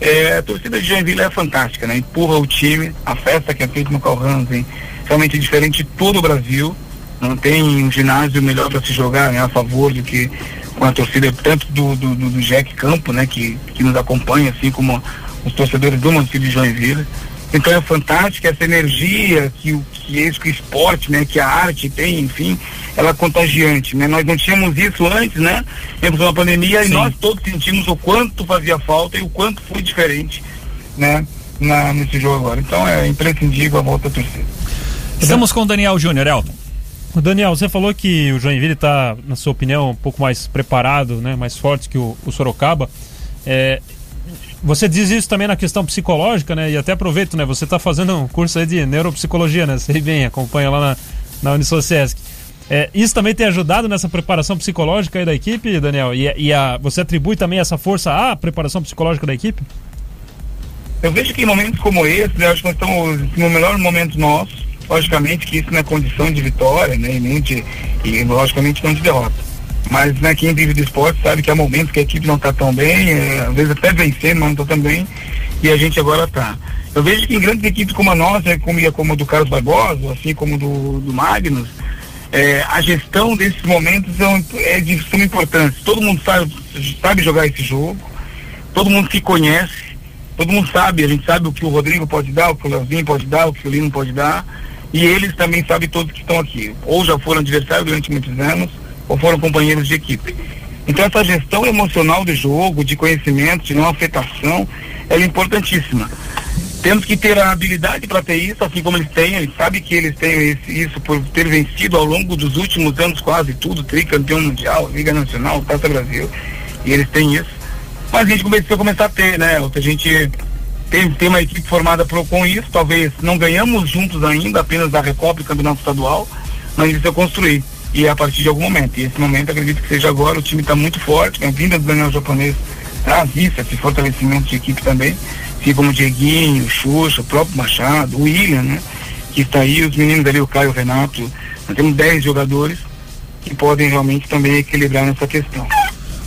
é, a torcida de Joinville é fantástica, né? Empurra o time, a festa que é feita no Carl Hansen, realmente diferente de todo o Brasil. Não tem um ginásio melhor para se jogar né, a favor do que com a torcida, tanto do, do, do, do Jack Campo, né, que, que nos acompanha, assim como os torcedores do município de Joinville. Então é fantástico essa energia que, o- que esse que o esporte, né, que a arte tem, enfim, ela é contagiante, né? Nós não tínhamos isso antes, né? Temos uma pandemia e nós todos sentimos o quanto fazia falta e o quanto foi diferente, né, na, nesse jogo agora. Então é imprescindível a volta da torcida. Estamos com o Daniel Júnior, Elton. Daniel, você falou que o Joinville está, na sua opinião, um pouco mais preparado, né, mais forte que o, o Sorocaba. É, você diz isso também na questão psicológica, né? E até aproveito, né? Você está fazendo um curso aí de neuropsicologia, né? Sei bem, acompanha lá na, na Unisociesc. É, isso também tem ajudado nessa preparação psicológica aí da equipe, Daniel? E, e a, você atribui também essa força à preparação psicológica da equipe? Eu vejo que em momentos como esse, eu acho que nós estamos no melhor momento nosso. Logicamente que isso não é condição de vitória, né? E, nem de, e logicamente não de derrota. Mas né, quem vive de esporte sabe que há momentos que a equipe não está tão bem, é, às vezes até vencendo, mas não está tão bem, e a gente agora está. Eu vejo que em grandes equipes como a nossa, como, como a do Carlos Barbosa, assim como do, do Magnus, é, a gestão desses momentos é, é de suma importância. Todo mundo sabe, sabe jogar esse jogo, todo mundo se conhece, todo mundo sabe, a gente sabe o que o Rodrigo pode dar, o que o Leozinho pode dar, o que o Lino pode dar, e eles também sabem todos que estão aqui, ou já foram adversários durante muitos anos, ou foram companheiros de equipe. Então essa gestão emocional do jogo, de conhecimento, de não afetação, é importantíssima. Temos que ter a habilidade para ter isso, assim como eles têm, eles sabem que eles têm esse- isso por ter vencido ao longo dos últimos anos quase tudo, tricampeão mundial, Liga Nacional, Taça Brasil, e eles têm isso. Mas a gente começou a começar a ter, né? A gente tem, tem uma equipe formada pro, com isso, talvez não ganhamos juntos ainda, apenas da Recopa e Campeonato Estadual, mas isso é construir. E é a partir de algum momento. E esse momento acredito que seja agora, o time está muito forte, a vinda do Daniel Japonês traz isso, esse fortalecimento de equipe também, assim como o Dieguinho, o Xuxa, o próprio Machado, o William, né? que está aí, os meninos ali, o Caio o Renato, nós temos 10 jogadores que podem realmente também equilibrar nessa questão.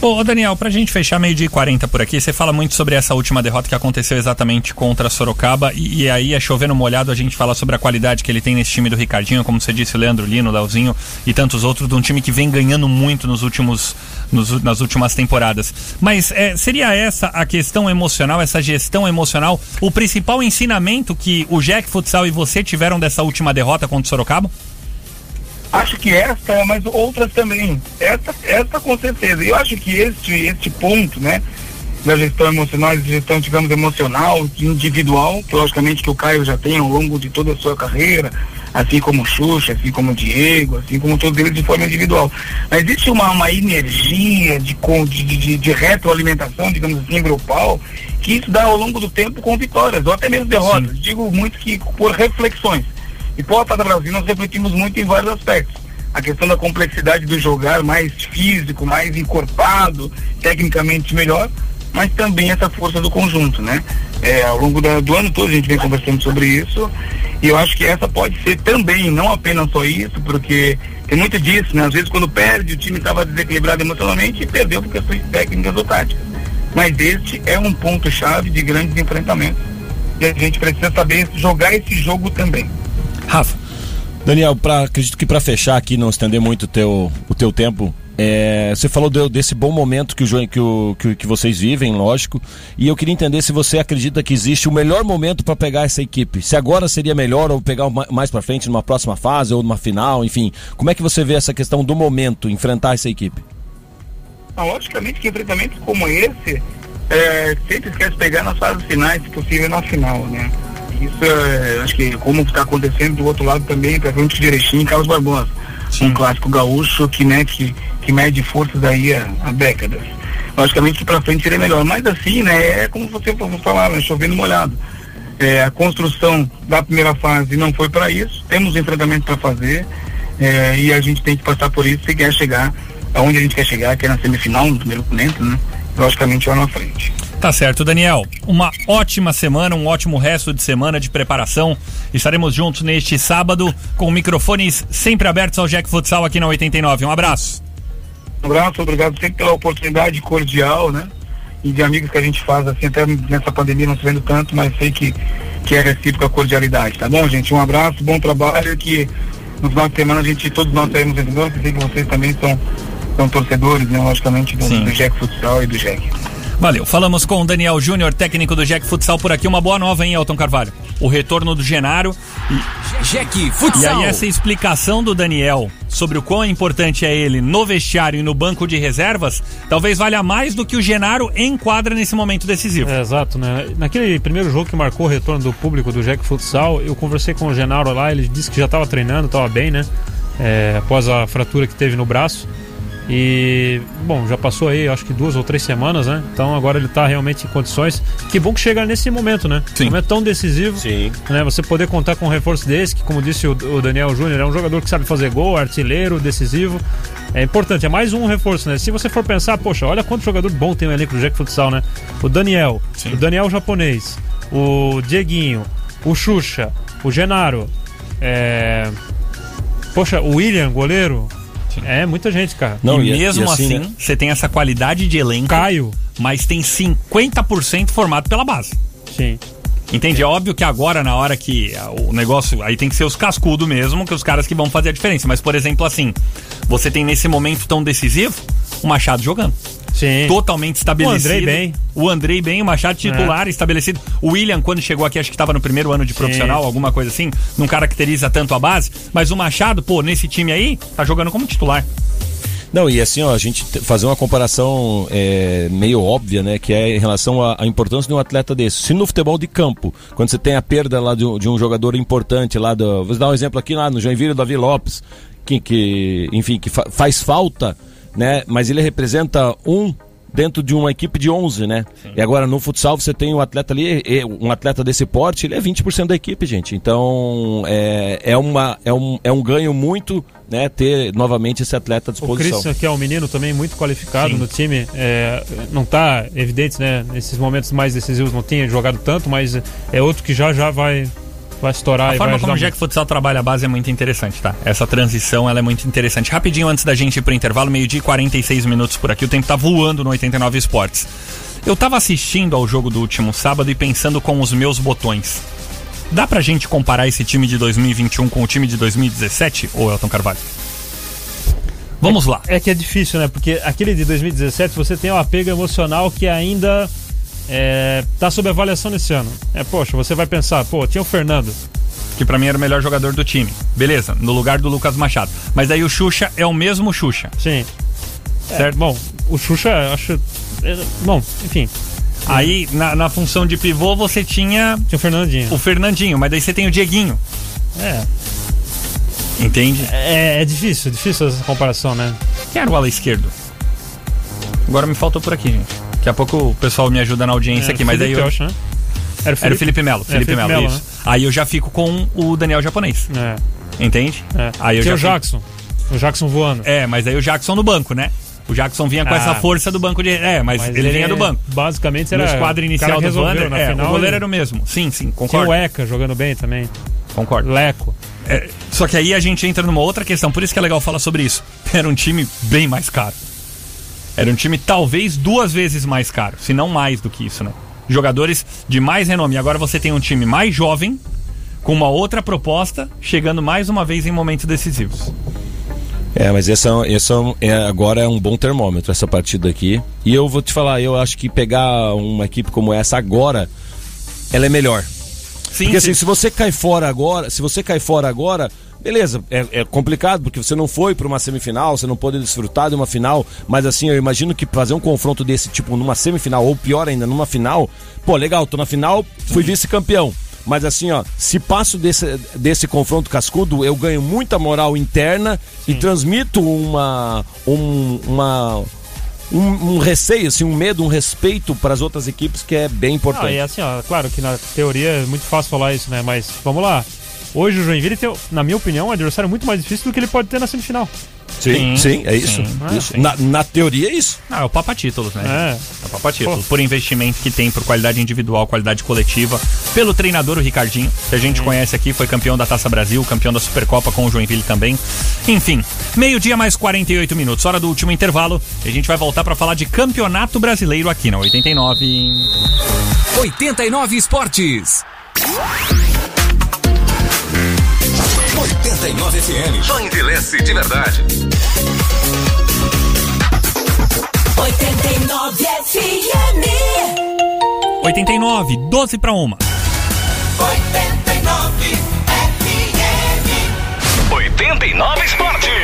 Ô, Daniel, pra gente fechar meio de 40 por aqui, você fala muito sobre essa última derrota que aconteceu exatamente contra Sorocaba e, e aí é chovendo molhado a gente fala sobre a qualidade que ele tem nesse time do Ricardinho, como você disse, Leandro Lino, Leozinho e tantos outros, de um time que vem ganhando muito nos últimos, nos- nas últimas temporadas. Mas é, seria essa a questão emocional, essa gestão emocional, o principal ensinamento que o Jack Futsal e você tiveram dessa última derrota contra Sorocaba? Acho que esta, mas outras também. Esta, esta com certeza. E eu acho que este, este ponto, né, da gestão emocional, gestão, digamos, emocional, individual, que logicamente que o Caio já tem ao longo de toda a sua carreira, assim como o Xuxa, assim como o Diego, assim como todos eles de forma individual. Mas existe uma, uma energia de, de, de, de retroalimentação, digamos assim, grupal, que isso dá ao longo do tempo com vitórias, ou até mesmo derrotas. Digo muito que por reflexões. E por Copa do Brasil nós refletimos muito em vários aspectos. A questão da complexidade do jogar mais físico, mais encorpado, tecnicamente melhor, mas também essa força do conjunto, né? É, ao longo da- do ano todo a gente vem conversando sobre isso e eu acho que essa pode ser também, não apenas só isso, porque tem muito disso, né? Às vezes quando perde o time estava desequilibrado emocionalmente e perdeu por questões técnicas ou táticas. Mas este é um ponto-chave de grandes enfrentamentos. E a gente precisa saber jogar esse jogo também. Rafa. Daniel, pra, acredito que para fechar aqui, não estender muito o teu, o teu tempo, é, você falou do- desse bom momento que, o, que, o, que, que vocês vivem, lógico, e eu queria entender se você acredita que existe o melhor momento para pegar essa equipe. Se agora seria melhor ou pegar ma- mais para frente numa próxima fase ou numa final, enfim. Como é que você vê essa questão do momento, enfrentar essa equipe? Ah, logicamente que enfrentamentos como esse é, sempre esquece pegar nas fases finais, se possível na final, né? Isso é, acho que como está acontecendo do outro lado também, para frente de Erechim e Carlos Barbosa. Um clássico gaúcho que, né, que, que mede forças aí há, há décadas. Logicamente que para frente seria melhor, mas assim, né, é como você falava, né, chovendo molhado. É, a construção da primeira fase não foi para isso, temos um enfrentamento para fazer é, e a gente tem que passar por isso se quer chegar aonde a gente quer chegar, que é na semifinal, no primeiro momento, né? Logicamente lá na frente. Tá certo, Daniel. Uma ótima semana, um ótimo resto de semana de preparação. Estaremos juntos neste sábado com microfones sempre abertos ao Jack Futsal aqui na 89. Um abraço. Um abraço, obrigado sempre pela oportunidade cordial, né? E de amigos que a gente faz, assim, até nessa pandemia não se vendo tanto, mas sei que, que é recíproca a cordialidade, tá bom, gente? Um abraço, bom trabalho, que no final de semana a gente, todos nós saímos vencedores, que sei que vocês também são, são torcedores, né? Logicamente, do, Sim. do Jack Futsal e do Jack. Valeu. Falamos com o Daniel Júnior, técnico do Jack Futsal por aqui. Uma boa nova, hein, Elton Carvalho? O retorno do Genaro. E... Jack E Futsal. aí essa explicação do Daniel sobre o quão importante é ele no vestiário e no banco de reservas, talvez valha mais do que o Genaro enquadra nesse momento decisivo. É, exato, né? Naquele primeiro jogo que marcou o retorno do público do Jack Futsal, eu conversei com o Genaro lá, ele disse que já estava treinando, estava bem, né? É, após a fratura que teve no braço. E, bom, já passou aí, acho que duas ou três semanas, né? Então agora ele tá realmente em condições. Que bom que chega nesse momento, né? Sim. Momento tão decisivo. Sim. Né? Você poder contar com um reforço desse, que como disse o, o Daniel Júnior, é um jogador que sabe fazer gol, artilheiro, decisivo. É importante, é mais um reforço, né? Se você for pensar, poxa, olha quanto jogador bom tem o elenco do Jack Futsal, né? O Daniel, o Daniel japonês, o Dieguinho, o Xuxa, o Genaro, é... Poxa, o William, goleiro. É, muita gente, cara. Não, e e- mesmo e assim, assim, né? você tem essa qualidade de elenco, Caio. mas tem 50% formado pela base. Sim. Entende? É óbvio que agora, na hora que ah, o negócio. Aí tem que ser os cascudos mesmo, que os caras que vão fazer a diferença. Mas, por exemplo, assim, você tem nesse momento tão decisivo o Machado jogando. Sim. Totalmente estabelecido. O Andrei bem. O Andrei bem, o Machado titular estabelecido. O William, quando chegou aqui, acho que estava no primeiro ano de profissional, alguma coisa assim. Não caracteriza tanto a base. Mas o Machado, pô, nesse time aí, tá jogando como titular. Não, e assim, ó, a gente te- fazer uma comparação é, meio óbvia, né? Que é em relação à, à importância de um atleta desse. Se no futebol de campo, quando você tem a perda lá de um, de um jogador importante lá do. Vou dar um exemplo aqui lá no Joinville, o Davi Lopes, que, que enfim, que fa- faz falta, né? Mas ele representa um dentro de uma equipe de 11, né? E agora no futsal você tem um atleta ali, um atleta desse porte, ele é 20% da equipe, gente. Então é, é, uma, é, um, é um ganho muito, né? Ter novamente esse atleta à O disposição. Christian, que é um menino também muito qualificado Sim. no time, é, não tá evidente, né? Nesses momentos mais decisivos não tinha jogado tanto, mas é outro que já já vai vai estourar A e forma como o muito. Jack Futsal trabalha a base é muito interessante, tá? Essa transição ela é muito interessante. Rapidinho antes da gente ir pro intervalo, meio-dia e 46 minutos por aqui, o tempo tá voando no 89 Esportes. Eu tava assistindo ao jogo do último sábado e pensando com os meus botões. Dá pra gente comparar esse time de 2021 com o time de 2017, ou Elton Carvalho? Vamos lá. É que é difícil, né? Porque aquele de 2017 você tem um apego emocional que ainda é, tá sob avaliação nesse ano. É, poxa, você vai pensar, pô, tinha o Fernando. Que pra mim era o melhor jogador do time. Beleza, no lugar do Lucas Machado. Mas daí o Xuxa é o mesmo Xuxa. Sim. Certo? bom, o Xuxa, acho. é, Bom, enfim. Aí, na, na função de pivô, você tinha. Tinha o Fernandinho. O Fernandinho, mas daí você tem o Dieguinho. É. Entende? É, é difícil, difícil essa comparação, né? Quem era o ala esquerdo? Agora me faltou por aqui, gente. Daqui a pouco o pessoal me ajuda na audiência Era aqui, mas Felipe, daí eu. acho, né? Era Era o Felipe Melo, É, Felipe, Felipe Melo, Melo, isso. Aí eu já fico com o Daniel japonês. É. Entende? É. Aí eu Tinha já o fico- Jackson. O Jackson voando. É, mas aí o Jackson no banco, né? O Jackson vinha com Ah. essa força do banco de. É, mas, Mas ele, ele vinha do banco. basicamente era No esquadro o inicial que do na é, final o goleiro ele- era o mesmo. Sim, sim, Tinha concordo. o Eca jogando bem também. Concordo. Leco. É, só que aí a gente entra numa outra questão, por isso que é legal falar sobre isso. Era um time bem mais caro. Era um time talvez duas vezes mais caro, se não mais do que isso, né? Jogadores de mais renome. Agora você tem um time mais jovem, com uma outra proposta, chegando mais uma vez em momentos decisivos. É, mas esse, é, esse é, é- agora é um bom termômetro, essa partida aqui. E eu vou te falar, eu acho que pegar uma equipe como essa agora, ela é melhor. Sim, porque sim. assim, se você cai fora agora, se você cai fora agora, beleza, é, é complicado, porque você não foi para uma semifinal, você não pode desfrutar de uma final, mas assim, eu imagino que fazer um confronto desse tipo numa semifinal, ou pior ainda, numa final, pô, legal, tô na final, fui vice-campeão. Mas assim, ó, se passo desse, desse confronto cascudo, eu ganho muita moral interna e transmito uma, um, uma, um, um receio, assim, um medo, um respeito para as outras equipes que é bem Ah, importante. e assim, ó, claro que na teoria é muito fácil falar isso, né? Mas vamos lá. Hoje o Joinville tem, na minha opinião, um adversário muito mais difícil do que ele pode ter na semifinal. Sim, sim, é isso. sim. Isso. Ah, sim. Na, na teoria é isso. Ah, é o Papa Títulos, né? É. É o Papa Títulos. Por investimento que tem, por qualidade individual, qualidade coletiva. Pelo treinador, o Ricardinho, que a gente conhece aqui, foi campeão da Taça Brasil, campeão da Supercopa com o Joinville também. Enfim, meio-dia mais 48 minutos, hora do último intervalo. E a gente vai voltar para falar de campeonato brasileiro aqui na 89. 89 Esportes. 89 FM. Só envelhece de verdade. 89 FM. 89, 12 para uma. 89 FM. 89 Esportes.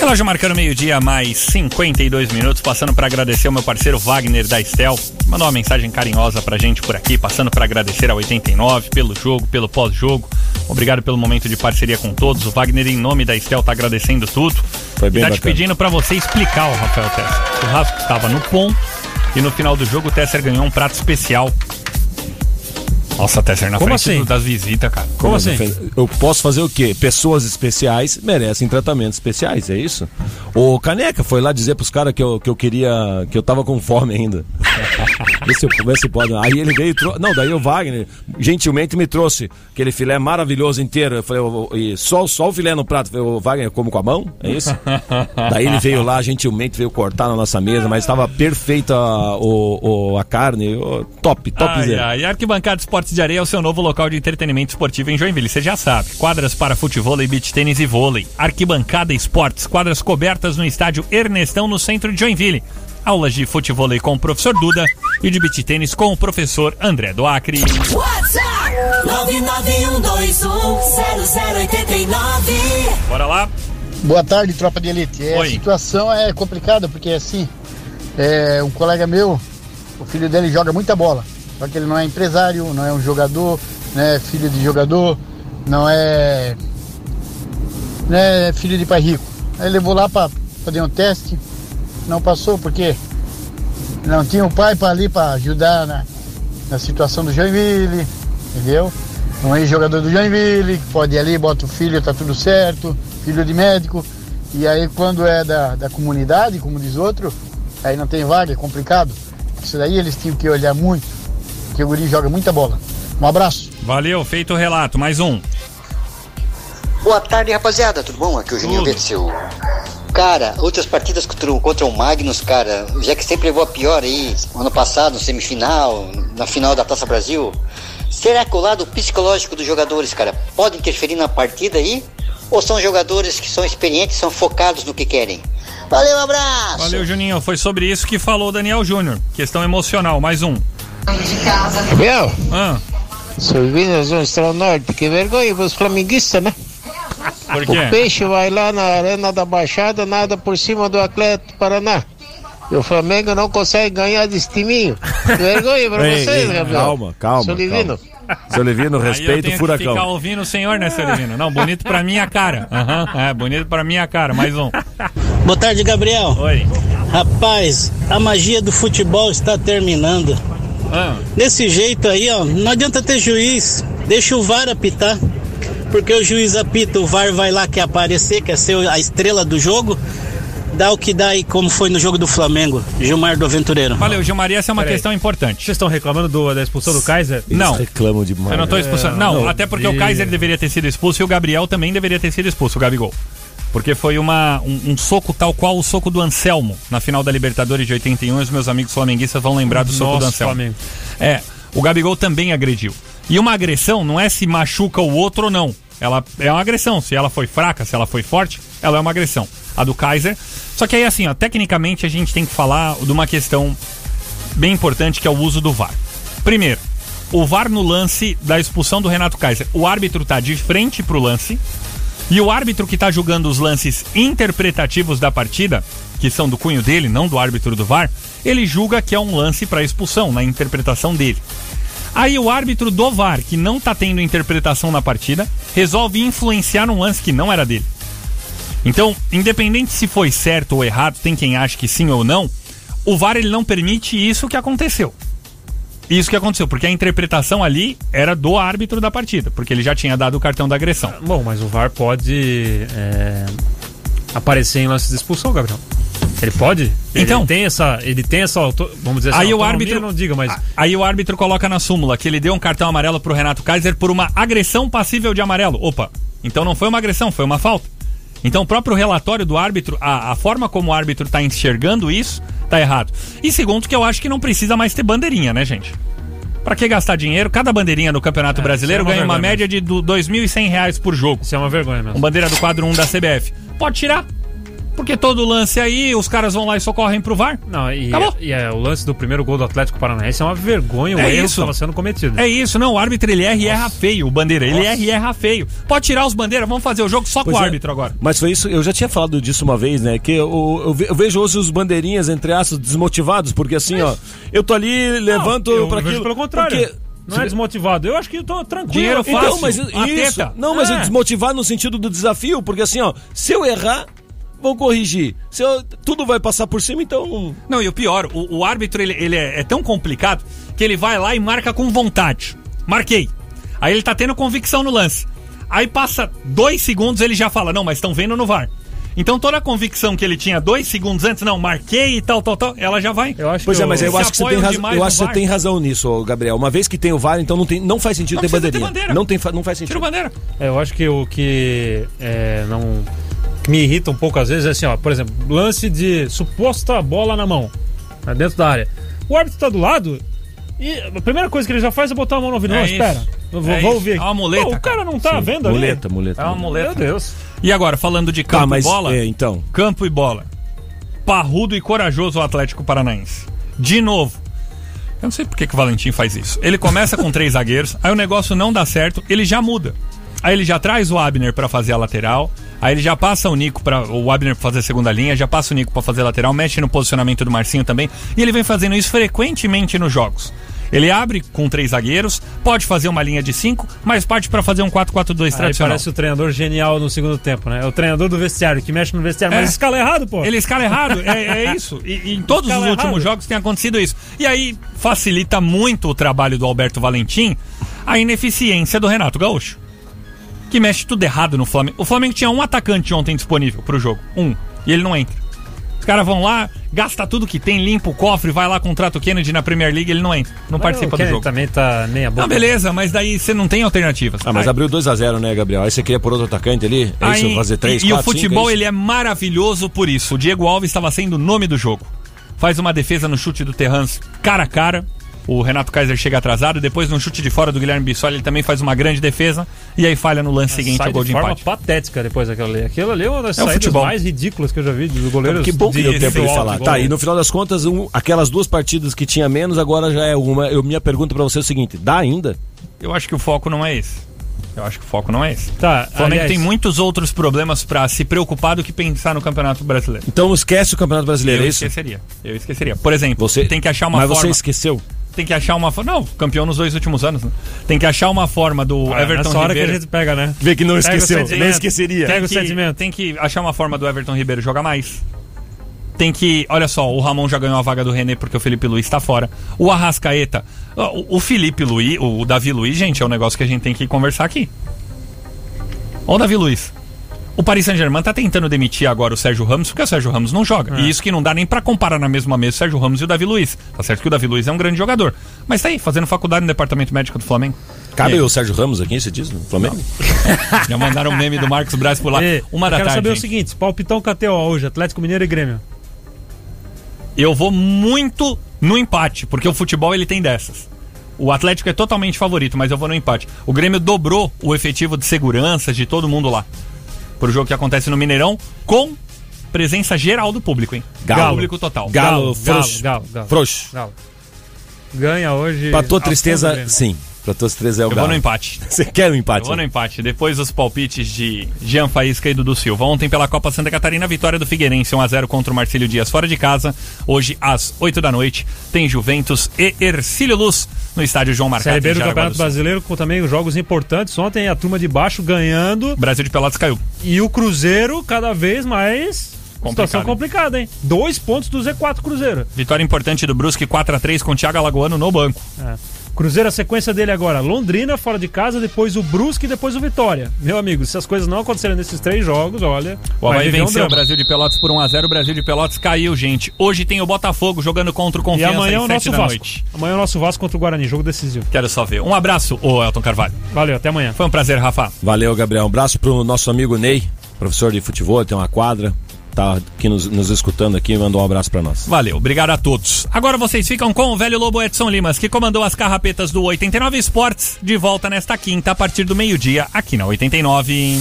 Relógio marcando meio-dia, mais 52 minutos, passando para agradecer o meu parceiro Wagner da Estel. Mandou uma mensagem carinhosa pra gente por aqui, passando para agradecer a 89 pelo jogo, pelo pós-jogo. Obrigado pelo momento de parceria com todos. O Wagner, em nome da Estel, tá agradecendo tudo. Foi bem e tá te bacana. pedindo para você explicar o Rafael Tesser. O Churrasco estava no ponto e no final do jogo o Tesser ganhou um prato especial. Nossa, Tesser, na Como frente assim? do- das visitas, cara. Como assim? Eu posso fazer o quê? Pessoas especiais merecem tratamentos especiais, é isso? O Caneca foi lá dizer pros caras que eu, que eu queria. que eu tava com fome ainda. vê, se, eu- vê se pode. Aí ele veio e trou- Não, daí o Wagner gentilmente me trouxe aquele filé maravilhoso inteiro. Eu falei, "Ô, ô, e só, só o filé no prato. Eu falei, o Wagner, eu como com a mão? É isso? daí ele veio lá, gentilmente veio cortar na nossa mesa, mas estava perfeita o, o- a carne. top, top Ai, zero. ai, Arquibancada Esportes de Areia é o seu novo local de entretenimento esportivo em Joinville. Você já sabe. Quadras para futebol, beach tênis e vôlei. Arquibancada Esportes. Quadras cobertas no estádio Ernestão, no centro de Joinville. Aulas de futebol com o professor Duda e de beach tênis com o professor André do Acre. WhatsApp 991210089. Bora lá. Boa tarde, tropa de elite. É, a situação é complicada porque assim, é, um colega meu, o filho dele joga muita bola. Só que ele não é empresário, não é um jogador, não é filho de jogador, não é, não é filho de pai rico. Aí levou lá para fazer um teste, não passou porque não tinha o pai para ali para ajudar na, na situação do Joinville, entendeu? Um ex-jogador do Joinville, que pode ir ali, bota o filho, tá tudo certo, filho de médico. E aí quando é da, da comunidade, como diz outro, aí não tem vaga, é complicado. Isso daí eles tinham que olhar muito, porque o Guri joga muita bola. Um abraço. Valeu, feito o relato. Mais um. Boa tarde, rapaziada. Tudo bom? Aqui é o Juninho Verceu. Cara, outras partidas contra, o- contra o Magnus, cara, já que sempre levou a pior aí, ano passado, no semifinal, na final da Taça Brasil, será que o lado psicológico dos jogadores, cara, pode interferir na partida aí? Ou são jogadores que são experientes, são focados no que querem? Valeu, um abraço! Valeu, Juninho. Foi sobre isso que falou o Daniel Júnior. Questão emocional. Mais um. Meu, Ah, sou Vina Zona Norte, que vergonha pros flamenguistas, né? Por O quê? peixe vai lá na Arena da Baixada, nada por cima do Atlético Paraná. E o Flamengo não consegue ganhar desse timinho. Vergonha pra Ei, vocês, ei, Gabriel. calma, calma. Seu Levino, Aí eu respeita tenho o furacão. que ficar ouvindo o senhor, né, seu Levino? Não, bonito pra minha cara. Aham, é, bonito pra minha cara. Mais um. Boa tarde, Gabriel. Oi. Rapaz, a magia do futebol está terminando. Ah. Desse jeito aí, ó, não adianta ter juiz. Deixa o VAR apitar. Porque o juiz apita, o VAR vai lá quer aparecer, quer ser a estrela do jogo. Dá o que dá aí, como foi no jogo do Flamengo. Gilmar do Aventureiro. Valeu, Gilmar, essa é uma Peraí. questão importante. Vocês estão reclamando do- da expulsão do Kaiser? Não. reclamam demais. Eu não tô expulsando. Não, não, até porque e- o Kaiser deveria ter sido expulso e o Gabriel também deveria ter sido expulso, o Gabigol. Porque foi uma, um, um soco tal qual o soco do Anselmo na final da Libertadores de 81. Os meus amigos flamenguistas vão lembrar do soco do Nossa, Anselmo. Flamengo. É, o Gabigol também agrediu. E uma agressão não é se machuca o outro ou não. Ela é uma agressão. Se ela foi fraca, se ela foi forte, ela é uma agressão. A do Kaiser. Só que aí, assim, ó, tecnicamente a gente tem que falar de uma questão bem importante que é o uso do VAR. Primeiro, o VAR no lance da expulsão do Renato Kaiser. O árbitro tá de frente pro lance. E o árbitro que tá julgando os lances interpretativos da partida, que são do cunho dele, não do árbitro do VAR, ele julga que é um lance para expulsão, na interpretação dele. Aí o árbitro do VAR, que não tá tendo interpretação na partida, resolve influenciar num lance que não era dele. Então, independente se foi certo ou errado, tem quem acha que sim ou não, o VAR ele não permite isso que aconteceu. Isso que aconteceu, porque a interpretação ali era do árbitro da partida, porque ele já tinha dado o cartão da agressão. Bom, mas o VAR pode é, aparecer em lance de expulsão, Gabriel. Ele pode? Então. Ele tem essa. Ele tem essa. Vamos dizer assim, Aí o árbitro não diga, mas. Aí o árbitro coloca na súmula que ele deu um cartão amarelo pro Renato Kaiser por uma agressão passível de amarelo. Opa, então não foi uma agressão, foi uma falta. Então o próprio relatório do árbitro, a, a forma como o árbitro tá enxergando isso, tá errado. E segundo que eu acho que não precisa mais ter bandeirinha, né, gente? Pra que gastar dinheiro? Cada bandeirinha no Campeonato É, Brasileiro é uma ganha uma média de 2.100 reais por jogo. Isso é uma vergonha mesmo. Com bandeira do quadro 1 da CBF. Pode tirar. Porque todo lance aí, os caras vão lá e socorrem pro VAR. Não, e, Acabou. e é, o lance do primeiro gol do Atlético Paranaense é uma vergonha o É erro isso. que estava sendo cometido. É isso, não. O árbitro ele erra e erra feio, o bandeira. Ele Nossa. erra e erra feio. Pode tirar os bandeiras, vamos fazer o jogo só Pois com o é. árbitro agora. Mas foi isso, eu já tinha falado disso uma vez, né? Que eu, eu ve- eu vejo hoje os bandeirinhas, entre aspas, desmotivados, porque assim, ó, eu tô ali, levanto eu pra aquilo. pelo contrário. porque- Não é desmotivado. Eu acho que eu tô tranquilo. Dinheiro aqui. fácil. Então, mas isso. Não, mas É. eu desmotivar no sentido do desafio, porque assim, ó, se eu errar, vão corrigir. Se eu, tudo vai passar por cima, então. Não, e o pior, o, o árbitro ele, ele é, é tão complicado que ele vai lá e marca com vontade. Marquei. Aí ele tá tendo convicção no lance. Aí passa dois segundos ele já fala, não, mas estão vendo no VAR. Então toda a convicção que ele tinha dois segundos antes, não, marquei e tal, tal, tal, ela já vai. Eu acho Pois que é, mas eu- acho que você tem, razão, eu acho que você tem razão nisso, Gabriel. Uma vez que tem o VAR, então não, tem, não faz sentido Não ter precisa ter bandeirinha. bandeira. Não, tem, não faz sentido. Tira o bandeira. É, eu acho que o que é, não me irrita um pouco às vezes é assim, ó, por exemplo, lance de suposta bola na mão, né, dentro da área. O árbitro tá do lado e a primeira coisa que ele já faz é botar a mão no ouvido. É não, isso. espera. Eu vou, É vou ouvir. É uma muleta, Pô, o cara não tá Sim, vendo ali. muleta, muleta. É uma muleta. Meu Deus. E agora, falando de campo Tá, mas e bola, é, então. campo e bola. Parrudo e corajoso o Atlético Paranaense. De novo. Eu não sei por que, que o Valentim faz isso. Ele começa com três zagueiros, aí o negócio não dá certo, ele já muda. Aí ele já traz o Abner pra fazer a lateral, aí ele já passa o Nico para o Abner pra fazer a segunda linha, já passa o Nico pra fazer lateral, mexe no posicionamento do Marcinho também, e ele vem fazendo isso frequentemente nos jogos. Ele abre com três zagueiros, pode fazer uma linha de cinco, mas parte pra fazer um 4-4-2 Aí tradicional. parece o treinador genial no segundo tempo, né? É o treinador do vestiário que mexe no vestiário, É. mas escala errado, pô. Ele escala errado, é, é isso. E, e em todos os Escala últimos errado. jogos tem acontecido isso. E aí facilita muito o trabalho do Alberto Valentim a ineficiência do Renato Gaúcho. Que mexe tudo errado no Flamengo. O Flamengo tinha um atacante ontem disponível pro jogo. Um. E ele não entra. Os caras vão lá, gasta tudo que tem, limpa o cofre, vai lá, contrata o Kennedy na Premier League, ele não entra, não Mas participa o do Kennedy jogo. também tá meia boca. Ah, beleza, mas daí você não tem alternativas. Ah, mas Aí- abriu 2x0, né, Gabriel? Aí você queria por outro atacante ali? É isso? Aí- Fazer 3, e, 4, e o futebol ele é maravilhoso por isso. O Diego Alves estava sendo o nome do jogo. Faz uma defesa no chute do Terrans cara a cara. O Renato Kaiser chega atrasado. Depois, no chute de fora do Guilherme Bissoli, ele também faz uma grande defesa. E aí falha no lance seguinte ao gol de de forma empate. patética depois daquilo ali. Aquilo ali é uma das É o saídas futebol. mais ridículas que eu já vi do goleiro. Que bom que deu tempo de falar. Tá, e no final das contas, um- aquelas duas partidas que tinha menos, agora já é uma. Eu, minha pergunta pra você é o seguinte: dá ainda? Eu acho que o foco não é esse. Eu acho que o foco não é esse. Tá, o Flamengo aliás- tem muitos outros problemas pra se preocupar do que pensar no Campeonato Brasileiro. Então esquece o Campeonato Brasileiro, eu é isso? esqueceria. Eu esqueceria. Por exemplo, Você- tem que achar uma Mas forma. você esqueceu? Tem que achar uma forma. Não, campeão nos dois últimos anos. Né? Tem que achar uma forma do Ah, Everton nessa hora Ribeiro. que a gente pega, né? Vê que não Pega o esqueceu, nem esqueceria. Pega Tem o que, sentimento. tem que achar uma forma do Everton Ribeiro jogar mais. Tem que. Olha só, o Ramon já ganhou a vaga do René porque o Felipe Luiz está fora. O Arrascaeta. O, o Felipe Luiz, o Davi Luiz, gente, é um negócio que a gente tem que conversar aqui. Ó, o Davi Luiz. O Paris Saint-Germain tá tentando demitir agora o Sérgio Ramos porque o Sérgio Ramos não joga. É. E isso que não dá nem pra comparar na mesma mesa o Sérgio Ramos e o Davi Luiz. Tá certo que o Davi Luiz é um grande jogador. Mas tá aí, fazendo faculdade no departamento médico do Flamengo. Cabe E o Sérgio Ramos aqui, você diz? No Flamengo? Já mandaram um meme do Marcos Braz por lá. E, Uma eu da quero tarde. saber o seguinte: palpitão KTO hoje, Atlético Mineiro e Grêmio. Eu vou muito no empate, porque o futebol ele tem dessas. O Atlético é totalmente favorito, mas eu vou no empate. O Grêmio dobrou o efetivo de segurança de todo mundo lá. Pro jogo que acontece no Mineirão, com presença geral do público, hein? Galo. Público total. Galo, Galo, frouxo. Galo, Galo. Frouxo. Galo. Ganha hoje. Pra tua tristeza, sim. Pra tua tristeza é o Eu Galo. vou no empate. Você quer o Eu empate? vou no empate. Depois os palpites de Jean Faísca e Dudu Silva. Ontem pela Copa Santa Catarina, vitória do Figueirense 1x0 contra o Marcílio Dias fora de casa. Hoje, às 8 da noite, tem Juventus e Ercílio Luz no estádio João Marcado. Série B do Campeonato do. Brasileiro com também os jogos importantes. Ontem a turma de baixo ganhando. Brasil de Pelotas caiu. E o Cruzeiro cada vez mais. Complicado, Situação complicada, hein? Dois pontos do Z4 Cruzeiro. Vitória importante do Brusque 4x3 com o Thiago Alagoano no banco. É. Cruzeiro, a sequência dele agora: Londrina fora de casa, depois o Brusque e depois o Vitória. Meu amigo, se as coisas não acontecerem nesses três jogos, olha. O Havaí viver um venceu o. Brasil de Pelotas por 1x0. O Brasil de Pelotas caiu, gente. Hoje tem o Botafogo jogando contra o E Confiança amanhã é às o 7 nosso da Vasco. noite. Amanhã é o nosso Vasco contra o Guarani, jogo decisivo. Quero só ver. Um abraço, ô Elton Carvalho. Valeu, até amanhã. Foi um prazer, Rafa. Valeu, Gabriel. Um abraço pro nosso amigo Ney, professor de futebol, tem uma quadra. Tá aqui nos, nos escutando aqui, mandou um abraço pra nós. Valeu, obrigado a todos. Agora vocês ficam com o velho Lobo Edson Limas, que comandou as carrapetas do 89 Esportes, de volta nesta quinta, a partir do meio-dia, aqui na 89.